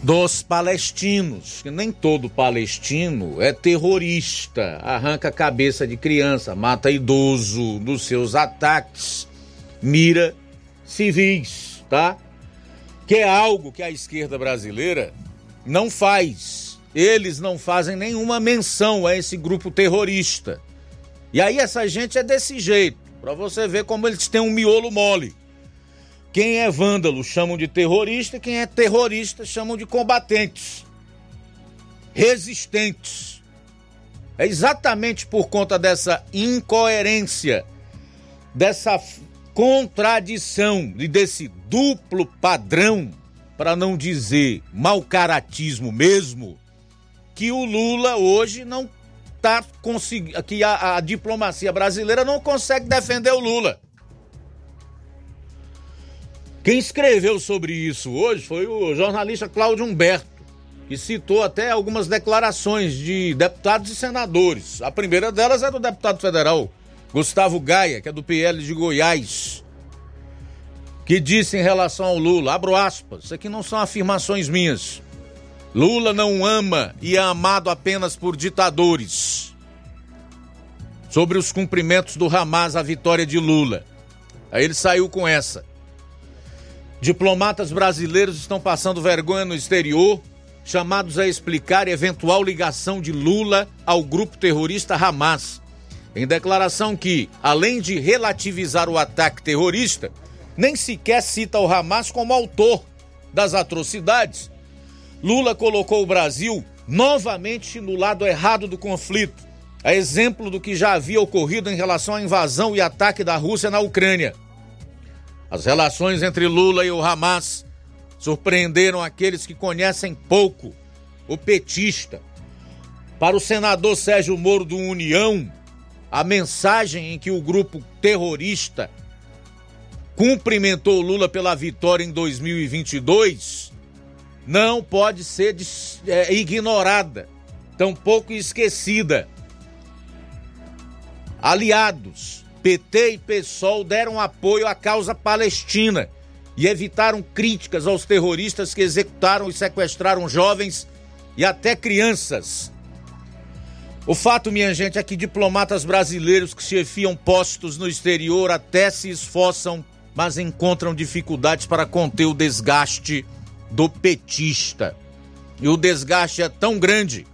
dos palestinos, que nem todo palestino é terrorista, arranca cabeça de criança, mata idoso nos seus ataques, mira civis, tá? Que é algo que a esquerda brasileira não faz. Eles não fazem nenhuma menção a esse grupo terrorista. E aí essa gente é desse jeito, para você ver como eles têm um miolo mole. Quem é vândalo chamam de terrorista, quem é terrorista chamam de combatentes. Resistentes. É exatamente por conta dessa incoerência, dessa contradição e desse duplo padrão, para não dizer mau caratismo mesmo, que o Lula hoje não tá conseguindo, que a, a diplomacia brasileira não consegue defender o Lula. Quem escreveu sobre isso hoje foi o jornalista Cláudio Humberto, que citou até algumas declarações de deputados e senadores. A primeira delas é do deputado federal Gustavo Gaia, que é do PL de Goiás, que disse em relação ao Lula, abro aspas, isso aqui não são afirmações minhas. Lula não ama e é amado apenas por ditadores. Sobre os cumprimentos do Hamas à vitória de Lula. Aí ele saiu com essa. Diplomatas brasileiros estão passando vergonha no exterior, chamados a explicar eventual ligação de Lula ao grupo terrorista Hamas. Em declaração que, além de relativizar o ataque terrorista, nem sequer cita o Hamas como autor das atrocidades, Lula colocou o Brasil novamente no lado errado do conflito, a exemplo do que já havia ocorrido em relação à invasão e ataque da Rússia na Ucrânia. As relações entre Lula e o Hamas surpreenderam aqueles que conhecem pouco o petista. Para o senador Sérgio Moro do União, a mensagem em que o grupo terrorista cumprimentou Lula pela vitória em 2022 não pode ser é, ignorada, tampouco esquecida. Aliados, PT e PSOL deram apoio à causa palestina e evitaram críticas aos terroristas que executaram e sequestraram jovens e até crianças. O fato, minha gente, é que diplomatas brasileiros que chefiam postos no exterior até se esforçam, mas encontram dificuldades para conter o desgaste do petista. E o desgaste é tão grande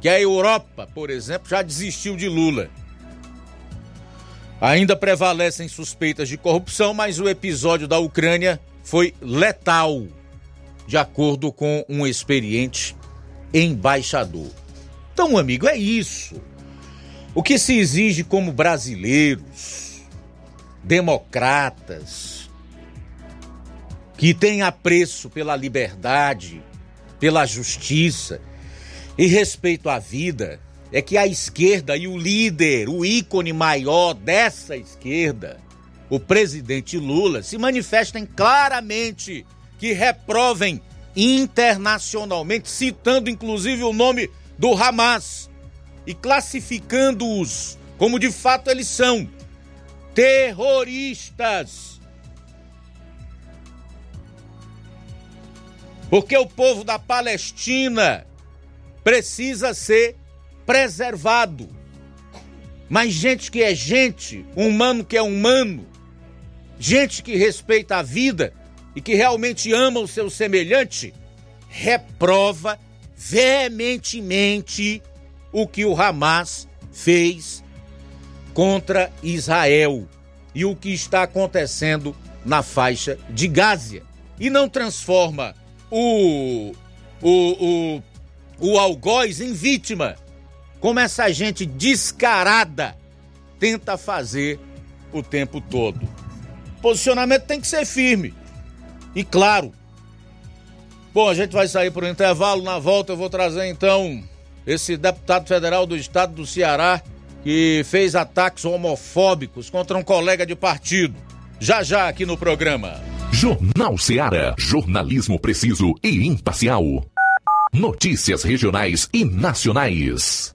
que a Europa, por exemplo, já desistiu de Lula. Ainda prevalecem suspeitas de corrupção, mas o episódio da Ucrânia foi letal, de acordo com um experiente embaixador. Então, amigo, é isso. O que se exige como brasileiros, democratas, que têm apreço pela liberdade, pela justiça e respeito à vida, é que a esquerda e o líder, o ícone maior dessa esquerda, o presidente Lula, se manifestem claramente que reprovem internacionalmente, citando inclusive o nome do Hamas e classificando-os como de fato eles são terroristas. Porque o povo da Palestina precisa ser preservado. Mas gente que é gente, humano que é humano, gente que respeita a vida e que realmente ama o seu semelhante, reprova veementemente o que o Hamas fez contra Israel e o que está acontecendo na faixa de Gaza. E não transforma o, o, o, o algoz em vítima, como essa gente descarada tenta fazer o tempo todo. Posicionamento tem que ser firme. E claro, Bom, a gente vai sair por um intervalo. Na volta eu vou trazer então esse deputado federal do estado do Ceará que fez ataques homofóbicos contra um colega de partido. Já já aqui no programa. Jornal Ceará, jornalismo preciso e imparcial. Notícias regionais e nacionais.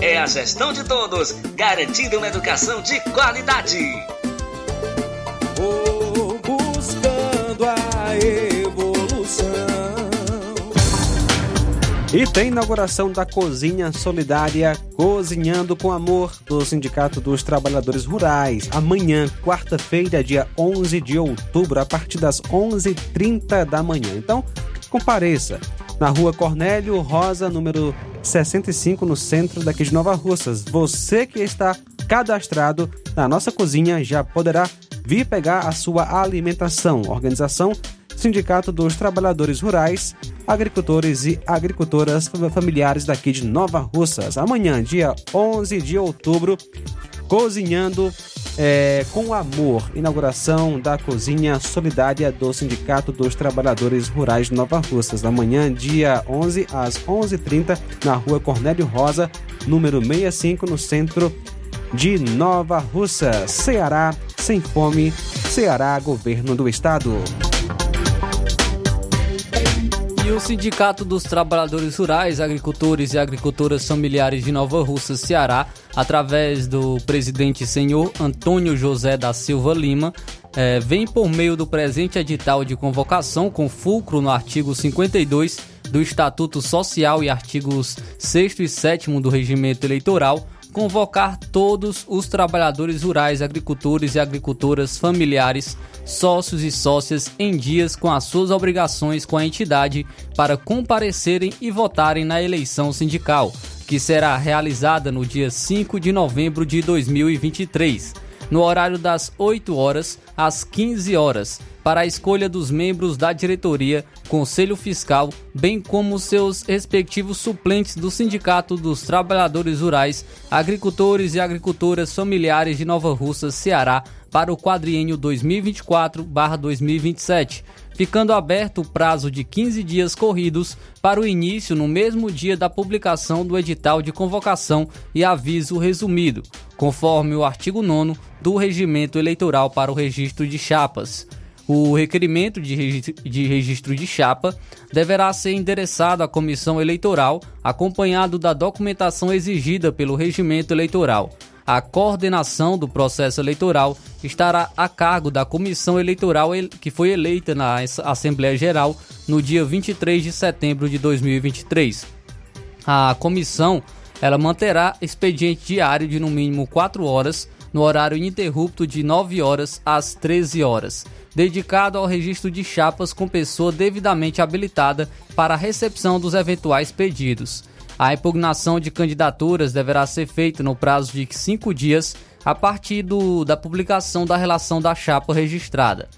É a gestão de todos, garantindo uma educação de qualidade. Vou buscando a evolução. E tem inauguração da Cozinha Solidária Cozinhando com Amor do Sindicato dos Trabalhadores Rurais. Amanhã, quarta-feira, dia 11 de outubro, a partir das 11h30 da manhã. Então, compareça na rua Cornélio Rosa, número 65, no centro daqui de Nova Russas. Você que está cadastrado na nossa cozinha já poderá vir pegar a sua alimentação. Organização Sindicato dos Trabalhadores Rurais, Agricultores e Agricultoras Familiares daqui de Nova Russas. Amanhã, dia 11 de outubro, cozinhando é, com amor. Inauguração da cozinha solidária do Sindicato dos Trabalhadores Rurais de Nova Russas. Amanhã, dia 11, às 11h30, na rua Cornélio Rosa, número 65, no centro de Nova Russa. Ceará sem fome. Ceará, governo do estado. E o Sindicato dos Trabalhadores Rurais, Agricultores e Agricultoras Familiares de Nova Russa, Ceará, através do presidente senhor Antônio José da Silva Lima, eh, vem por meio do presente edital de convocação com fulcro no artigo 52 do Estatuto Social e artigos 6 e 7 do Regimento Eleitoral, convocar todos os trabalhadores rurais, agricultores e agricultoras familiares, sócios e sócias em dias com as suas obrigações com a entidade para comparecerem e votarem na eleição sindical, que será realizada no dia 5 de novembro de 2023, no horário das 8 horas às 15 horas para a escolha dos membros da diretoria, Conselho Fiscal, bem como seus respectivos suplentes do Sindicato dos Trabalhadores Rurais, Agricultores e Agricultoras Familiares de Nova Russa, Ceará, para o quadriênio 2024-2027, ficando aberto o prazo de 15 dias corridos para o início no mesmo dia da publicação do edital de convocação e aviso resumido, conforme o artigo 9 do Regimento Eleitoral para o Registro de Chapas. O requerimento de registro, de chapa deverá ser endereçado à comissão eleitoral, acompanhado da documentação exigida pelo regimento eleitoral. A coordenação do processo eleitoral estará a cargo da comissão eleitoral que foi eleita na Assembleia Geral no dia 23 de setembro de 2023. A comissão ela manterá expediente diário de no mínimo 4 horas no horário ininterrupto de 9 horas às 13 horas, dedicado ao registro de chapas com pessoa devidamente habilitada para a recepção dos eventuais pedidos. A impugnação de candidaturas deverá ser feita no prazo de cinco dias a partir do, da publicação da relação da chapa registrada.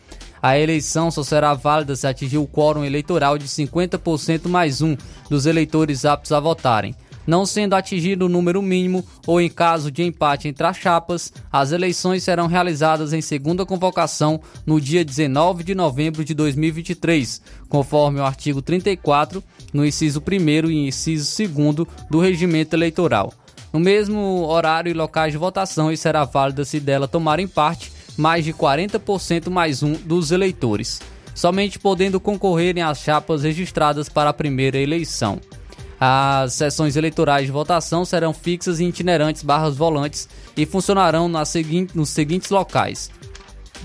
A eleição só será válida se atingir o quórum eleitoral de 50% mais um dos eleitores aptos a votarem. Não sendo atingido o número mínimo ou em caso de empate entre as chapas, as eleições serão realizadas em segunda convocação no dia 19 de novembro de 2023, conforme o artigo 34, no inciso 1 e inciso 2 do Regimento Eleitoral. No mesmo horário e locais de votação, e será válida se dela tomarem parte mais de 40% mais um dos eleitores, somente podendo concorrerem às chapas registradas para a primeira eleição. As sessões eleitorais de votação serão fixas e itinerantes barras volantes e funcionarão nas nos seguintes locais.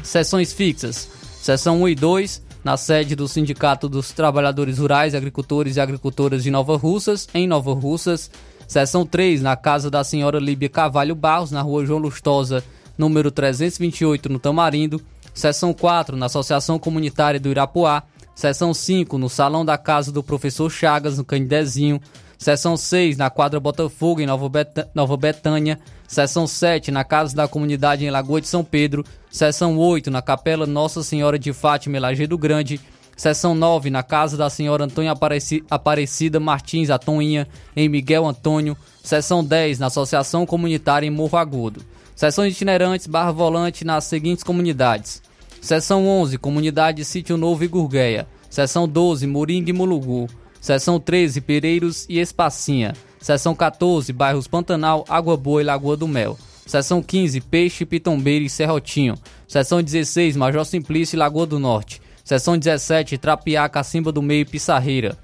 Sessões fixas. Sessão 1 e 2, na sede do Sindicato dos Trabalhadores Rurais, Agricultores e Agricultoras de Nova Russas, em Nova Russas. Seção 3, na Casa da Senhora Líbia Cavalho Barros, na Rua João Lustosa, número 328, no Tamarindo. Seção 4, na Associação Comunitária do Irapuá. Seção 5, no Salão da Casa do Professor Chagas, no Candezinho. Seção 6, na Quadra Botafogo, em Nova, Bet Nova Betânia. Seção 7, na Casa da Comunidade, em Lagoa de São Pedro. Seção 8, na Capela Nossa Senhora de Fátima, em Lajeado Grande. Seção 9, na Casa da Senhora Antônia Aparecida Martins, a Toinha, em Miguel Antônio. Seção 10, na Associação Comunitária, em Morro Agudo. Seção itinerantes barra volante nas seguintes comunidades. Seção 11, Comunidade Sítio Novo e Gurgueia. Seção 12, Moringa e Mulugu. Seção 13, Pereiros e Espacinha. Seção 14, Bairros Pantanal, Água Boa e Lagoa do Mel. Seção 15, Peixe, Pitombeira e Serrotinho. Seção 16, Major Simplício e Lagoa do Norte. Seção 17, Trapiá, Cacimba do Meio e Pissarreira.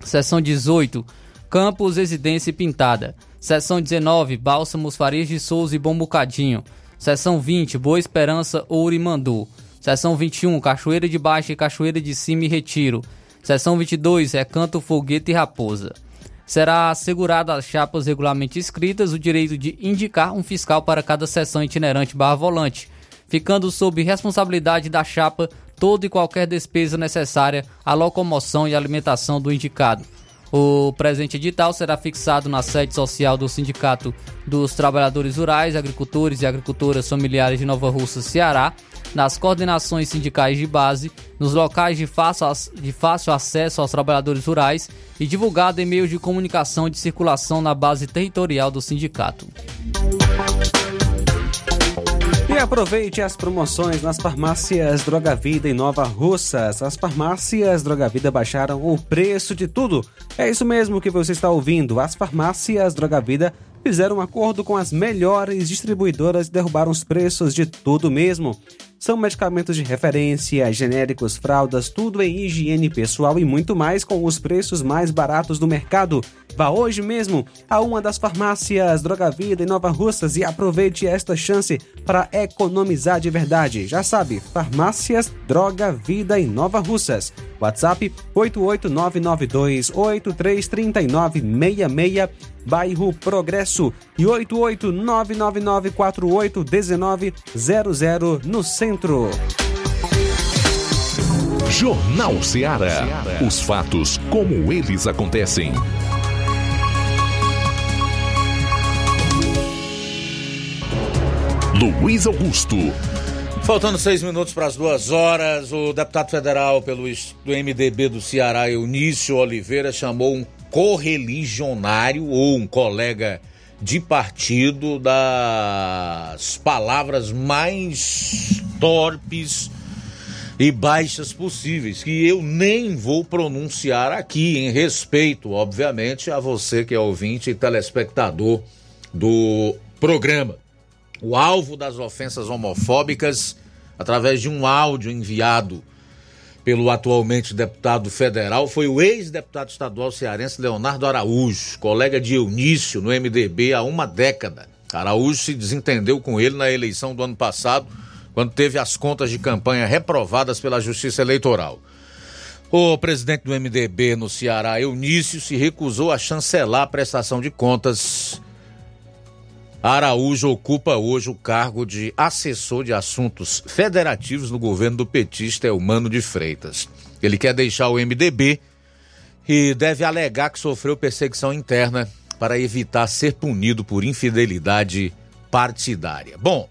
Seção 18, Campos, Residência e Pintada. Seção 19, Bálsamos, Farias de Souza e Bom Bocadinho. Seção 20, Boa Esperança, Ouro e Mandu. Seção 21, Cachoeira de Baixo e Cachoeira de Cima e Retiro. Seção 22, Recanto, Foguete e Raposa. Será assegurado às chapas regularmente inscritas o direito de indicar um fiscal para cada seção itinerante barra volante, ficando sob responsabilidade da chapa toda e qualquer despesa necessária à locomoção e alimentação do indicado. O presente edital será fixado na sede social do Sindicato dos Trabalhadores Rurais, Agricultores e Agricultoras Familiares de Nova Russa, Ceará, nas coordenações sindicais de base, nos locais de fácil, acesso aos trabalhadores rurais e divulgado em meios de comunicação de circulação na base territorial do sindicato. E aproveite as promoções nas farmácias Droga Vida em Nova Russas. As farmácias Droga Vida baixaram o preço de tudo. É isso mesmo que você está ouvindo. As farmácias Droga Vida fizeram um acordo com as melhores distribuidoras e derrubaram os preços de tudo mesmo. São medicamentos de referência, genéricos, fraldas, tudo em higiene pessoal e muito mais com os preços mais baratos do mercado. Vá hoje mesmo a uma das farmácias Droga Vida em Nova Russas e aproveite esta chance para economizar de verdade. Já sabe, farmácias Droga Vida em Nova Russas. WhatsApp 88992833966, bairro Progresso e 88999481900 no centro. Jornal Ceará. Os fatos como eles acontecem. Luiz Augusto. Faltando seis minutos para as duas horas, o deputado federal pelo do MDB do Ceará, Eunício Oliveira, chamou um correligionário ou um colega de partido das palavras mais torpes e baixas possíveis, que eu nem vou pronunciar aqui, em respeito, obviamente, a você que é ouvinte e telespectador do programa. O alvo das ofensas homofóbicas, através de um áudio enviado pelo atualmente deputado federal, foi o ex-deputado estadual cearense Leonardo Araújo, colega de Eunício no MDB há uma década. Araújo se desentendeu com ele na eleição do ano passado, quando teve as contas de campanha reprovadas pela Justiça Eleitoral. O presidente do MDB no Ceará, Eunício, se recusou a chancelar a prestação de contas Araújo ocupa hoje o cargo de assessor de assuntos federativos no governo do petista Elmano de Freitas. Ele quer deixar o MDB e deve alegar que sofreu perseguição interna para evitar ser punido por infidelidade partidária. Bom,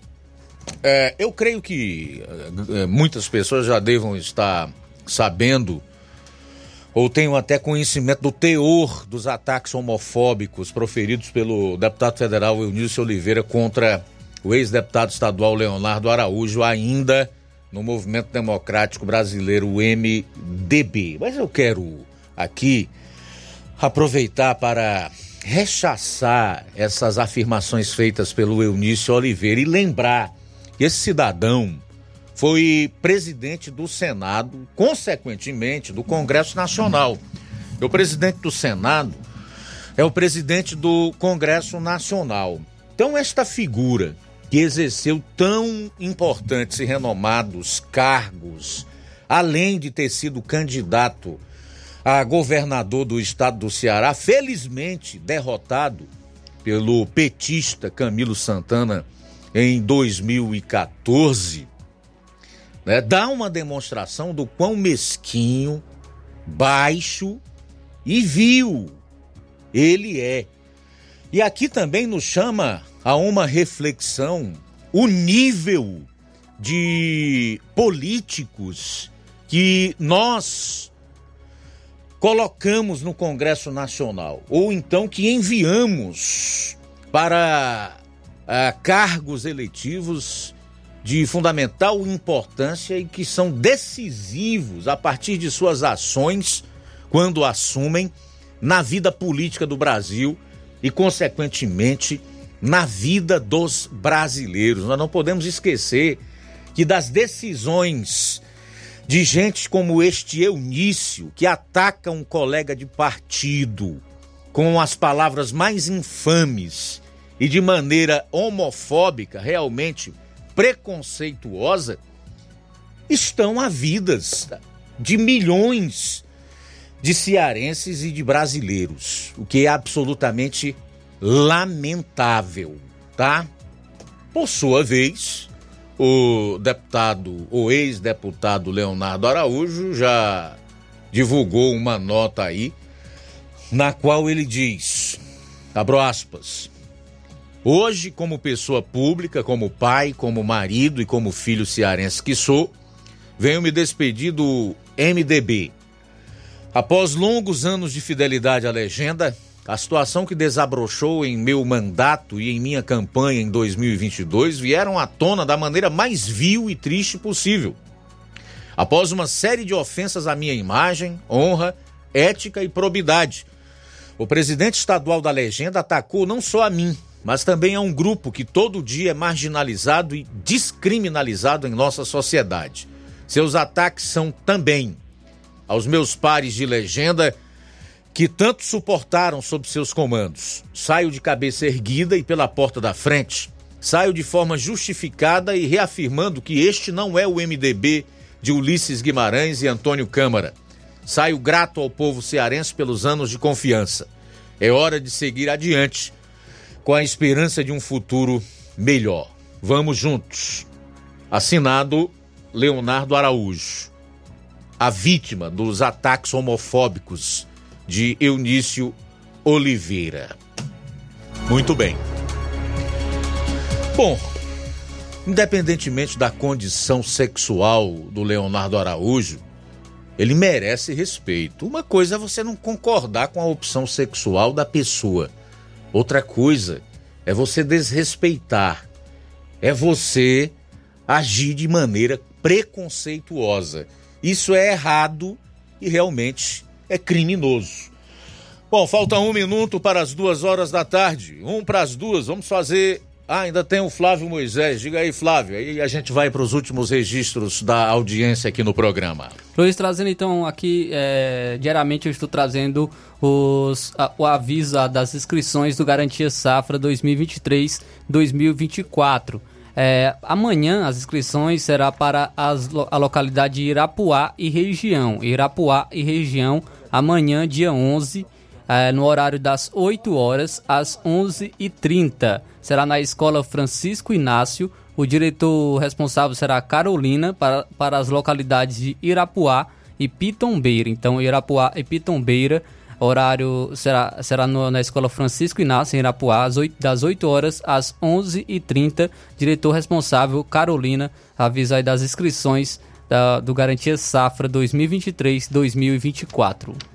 é, eu creio que é, muitas pessoas já devam estar sabendo ou tenham até conhecimento do teor dos ataques homofóbicos proferidos pelo deputado federal Eunício Oliveira contra o ex-deputado estadual Leonardo Araújo, ainda no Movimento Democrático Brasileiro, o MDB. Mas eu quero aqui aproveitar para rechaçar essas afirmações feitas pelo Eunício Oliveira e lembrar que esse cidadão foi presidente do Senado, consequentemente do Congresso Nacional. O presidente do Senado é o presidente do Congresso Nacional. Então, esta figura que exerceu tão importantes e renomados cargos, além de ter sido candidato a governador do estado do Ceará, felizmente derrotado pelo petista Camilo Santana em 2014 né, dá uma demonstração do quão mesquinho, baixo e vil ele é. E aqui também nos chama a uma reflexão o nível de políticos que nós colocamos no Congresso Nacional, ou então que enviamos para uh, cargos eletivos de fundamental importância e que são decisivos a partir de suas ações quando assumem na vida política do Brasil e, consequentemente, na vida dos brasileiros. Nós não podemos esquecer que das decisões de gente como este Eunício, que ataca um colega de partido com as palavras mais infames e de maneira homofóbica, realmente preconceituosa, estão a vidas de milhões de cearenses e de brasileiros, o que é absolutamente lamentável, tá? Por sua vez, o deputado, o ex-deputado Leonardo Araújo já divulgou uma nota aí na qual ele diz, abro aspas, Hoje, como pessoa pública, como pai, como marido e como filho cearense que sou, venho me despedir do MDB. Após longos anos de fidelidade à legenda, a situação que desabrochou em meu mandato e em minha campanha em 2022 vieram à tona da maneira mais vil e triste possível. Após uma série de ofensas à minha imagem, honra, ética e probidade, o presidente estadual da legenda atacou não só a mim, mas também a um grupo que todo dia é marginalizado e descriminalizado em nossa sociedade. Seus ataques são também aos meus pares de legenda que tanto suportaram sob seus comandos. Saio de cabeça erguida e pela porta da frente. Saio de forma justificada e reafirmando que este não é o MDB de Ulisses Guimarães e Antônio Câmara. Saio grato ao povo cearense pelos anos de confiança. É hora de seguir adiante com a esperança de um futuro melhor. Vamos juntos. Assinado Leonardo Araújo, a vítima dos ataques homofóbicos de Eunício Oliveira. Muito bem. Bom, independentemente da condição sexual do Leonardo Araújo, ele merece respeito. Uma coisa é você não concordar com a opção sexual da pessoa. Outra coisa é você desrespeitar, é você agir de maneira preconceituosa. Isso é errado e realmente é criminoso. Bom, falta um minuto para as duas horas da tarde. Um para as duas. Vamos fazer ah, ainda tem o Flávio Moisés. Diga aí, Flávio. Aí a gente vai para os últimos registros da audiência aqui no programa. Luiz, trazendo então aqui, é, diariamente eu estou trazendo os, a, o aviso das inscrições do Garantia Safra 2023-2024. É, amanhã as inscrições será para as, a localidade de Irapuá e região. Irapuá e região, amanhã, dia 11, é, no horário das 8 horas às 11h30 será na Escola Francisco Inácio. O diretor responsável será Carolina para, para as localidades de Irapuá e Pitombeira. Então, Irapuá e Pitombeira, horário será, será no, na Escola Francisco Inácio, em Irapuá, às 8, das 8 horas às 11h30. Diretor responsável Carolina avisa aí das inscrições da, do Garantia Safra 2023-2024.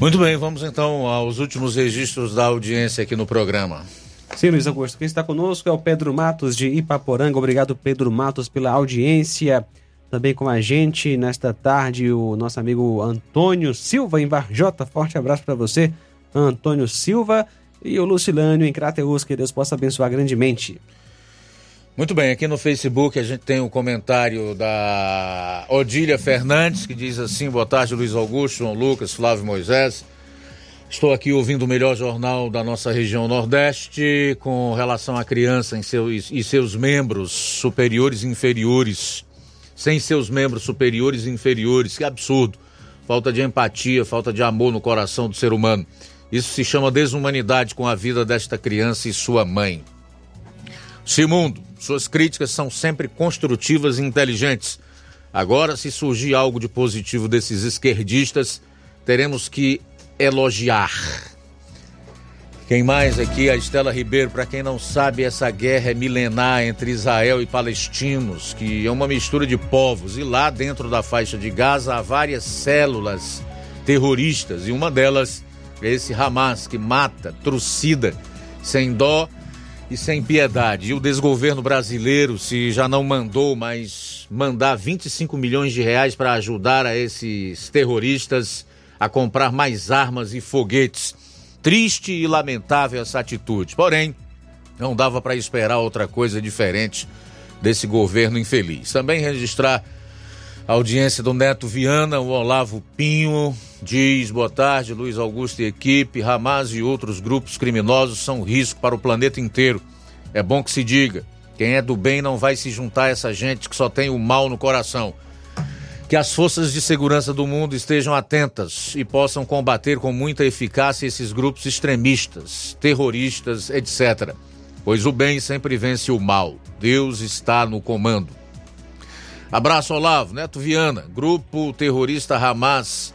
Muito bem, vamos então aos últimos registros da audiência aqui no programa. Sim, Luiz Augusto. Quem está conosco é o Pedro Matos de Ipaporanga. Obrigado, Pedro Matos, pela audiência. Também com a gente nesta tarde o nosso amigo Antônio Silva em Varjota. Forte abraço para você, Antônio Silva. E o Lucilânio em Crateus. Que Deus possa abençoar grandemente. Muito bem, aqui no Facebook a gente tem um comentário da Odília Fernandes, que diz assim: Boa tarde, Luiz Augusto, João Lucas, Flávio Moisés. Estou aqui ouvindo o melhor jornal da nossa região Nordeste com relação à criança em seus, e seus membros superiores e inferiores. Sem seus membros superiores e inferiores. Que absurdo. Falta de empatia, falta de amor no coração do ser humano. Isso se chama desumanidade com a vida desta criança e sua mãe. Simundo, suas críticas são sempre construtivas e inteligentes. Agora, se surgir algo de positivo desses esquerdistas, teremos que elogiar. Quem mais aqui? A Estela Ribeiro. Para quem não sabe, essa guerra é milenar entre Israel e palestinos, que é uma mistura de povos. E lá dentro da faixa de Gaza há várias células terroristas, e uma delas é esse Hamas que mata, trucida, sem dó e sem piedade. E o desgoverno brasileiro, se já não mandou, mas mandar 25 milhões de reais para ajudar a esses terroristas a comprar mais armas e foguetes. Triste e lamentável essa atitude. Porém, não dava para esperar outra coisa diferente desse governo infeliz. Também registrar audiência do Neto Viana, o Olavo Pinho, diz: boa tarde, Luiz Augusto e equipe. Hamas e outros grupos criminosos são risco para o planeta inteiro. É bom que se diga: quem é do bem não vai se juntar a essa gente que só tem o mal no coração. Que as forças de segurança do mundo estejam atentas e possam combater com muita eficácia esses grupos extremistas, terroristas, etc. Pois o bem sempre vence o mal. Deus está no comando. Abraço, Olavo. Neto Viana, grupo terrorista Hamas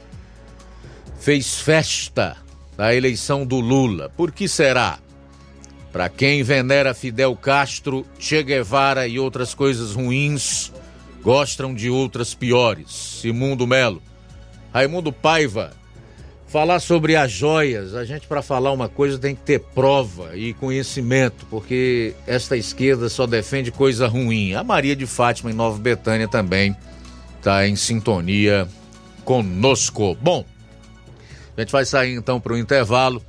fez festa da eleição do Lula. Por que será? Para quem venera Fidel Castro, Che Guevara e outras coisas ruins, gostam de outras piores. Simundo Melo. Raimundo Paiva. Falar sobre as joias, a gente para falar uma coisa tem que ter prova e conhecimento, porque esta esquerda só defende coisa ruim. A Maria de Fátima em Nova Betânia também está em sintonia conosco. Bom, a gente vai sair então para o intervalo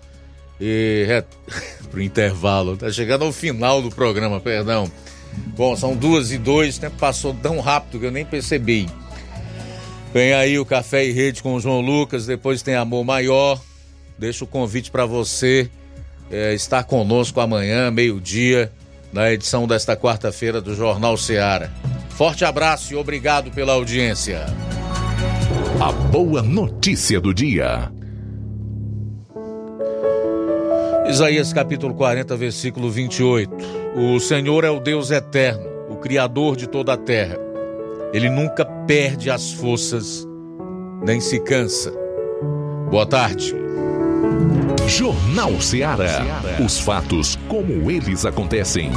e (laughs) para o intervalo. Tá chegando ao final do programa, perdão. Bom, são duas e dois, o tempo passou tão rápido que eu nem percebi. Vem aí o Café e Rede com o João Lucas, depois tem Amor Maior. Deixo o convite para você é, estar conosco amanhã, meio-dia, na edição desta quarta-feira do Jornal Seara. Forte abraço e obrigado pela audiência. A boa notícia do dia. Isaías capítulo 40, versículo 28. O Senhor é o Deus eterno, o Criador de toda a terra. Ele nunca perde as forças, nem se cansa. Boa tarde. Jornal Ceará. Os fatos como eles acontecem.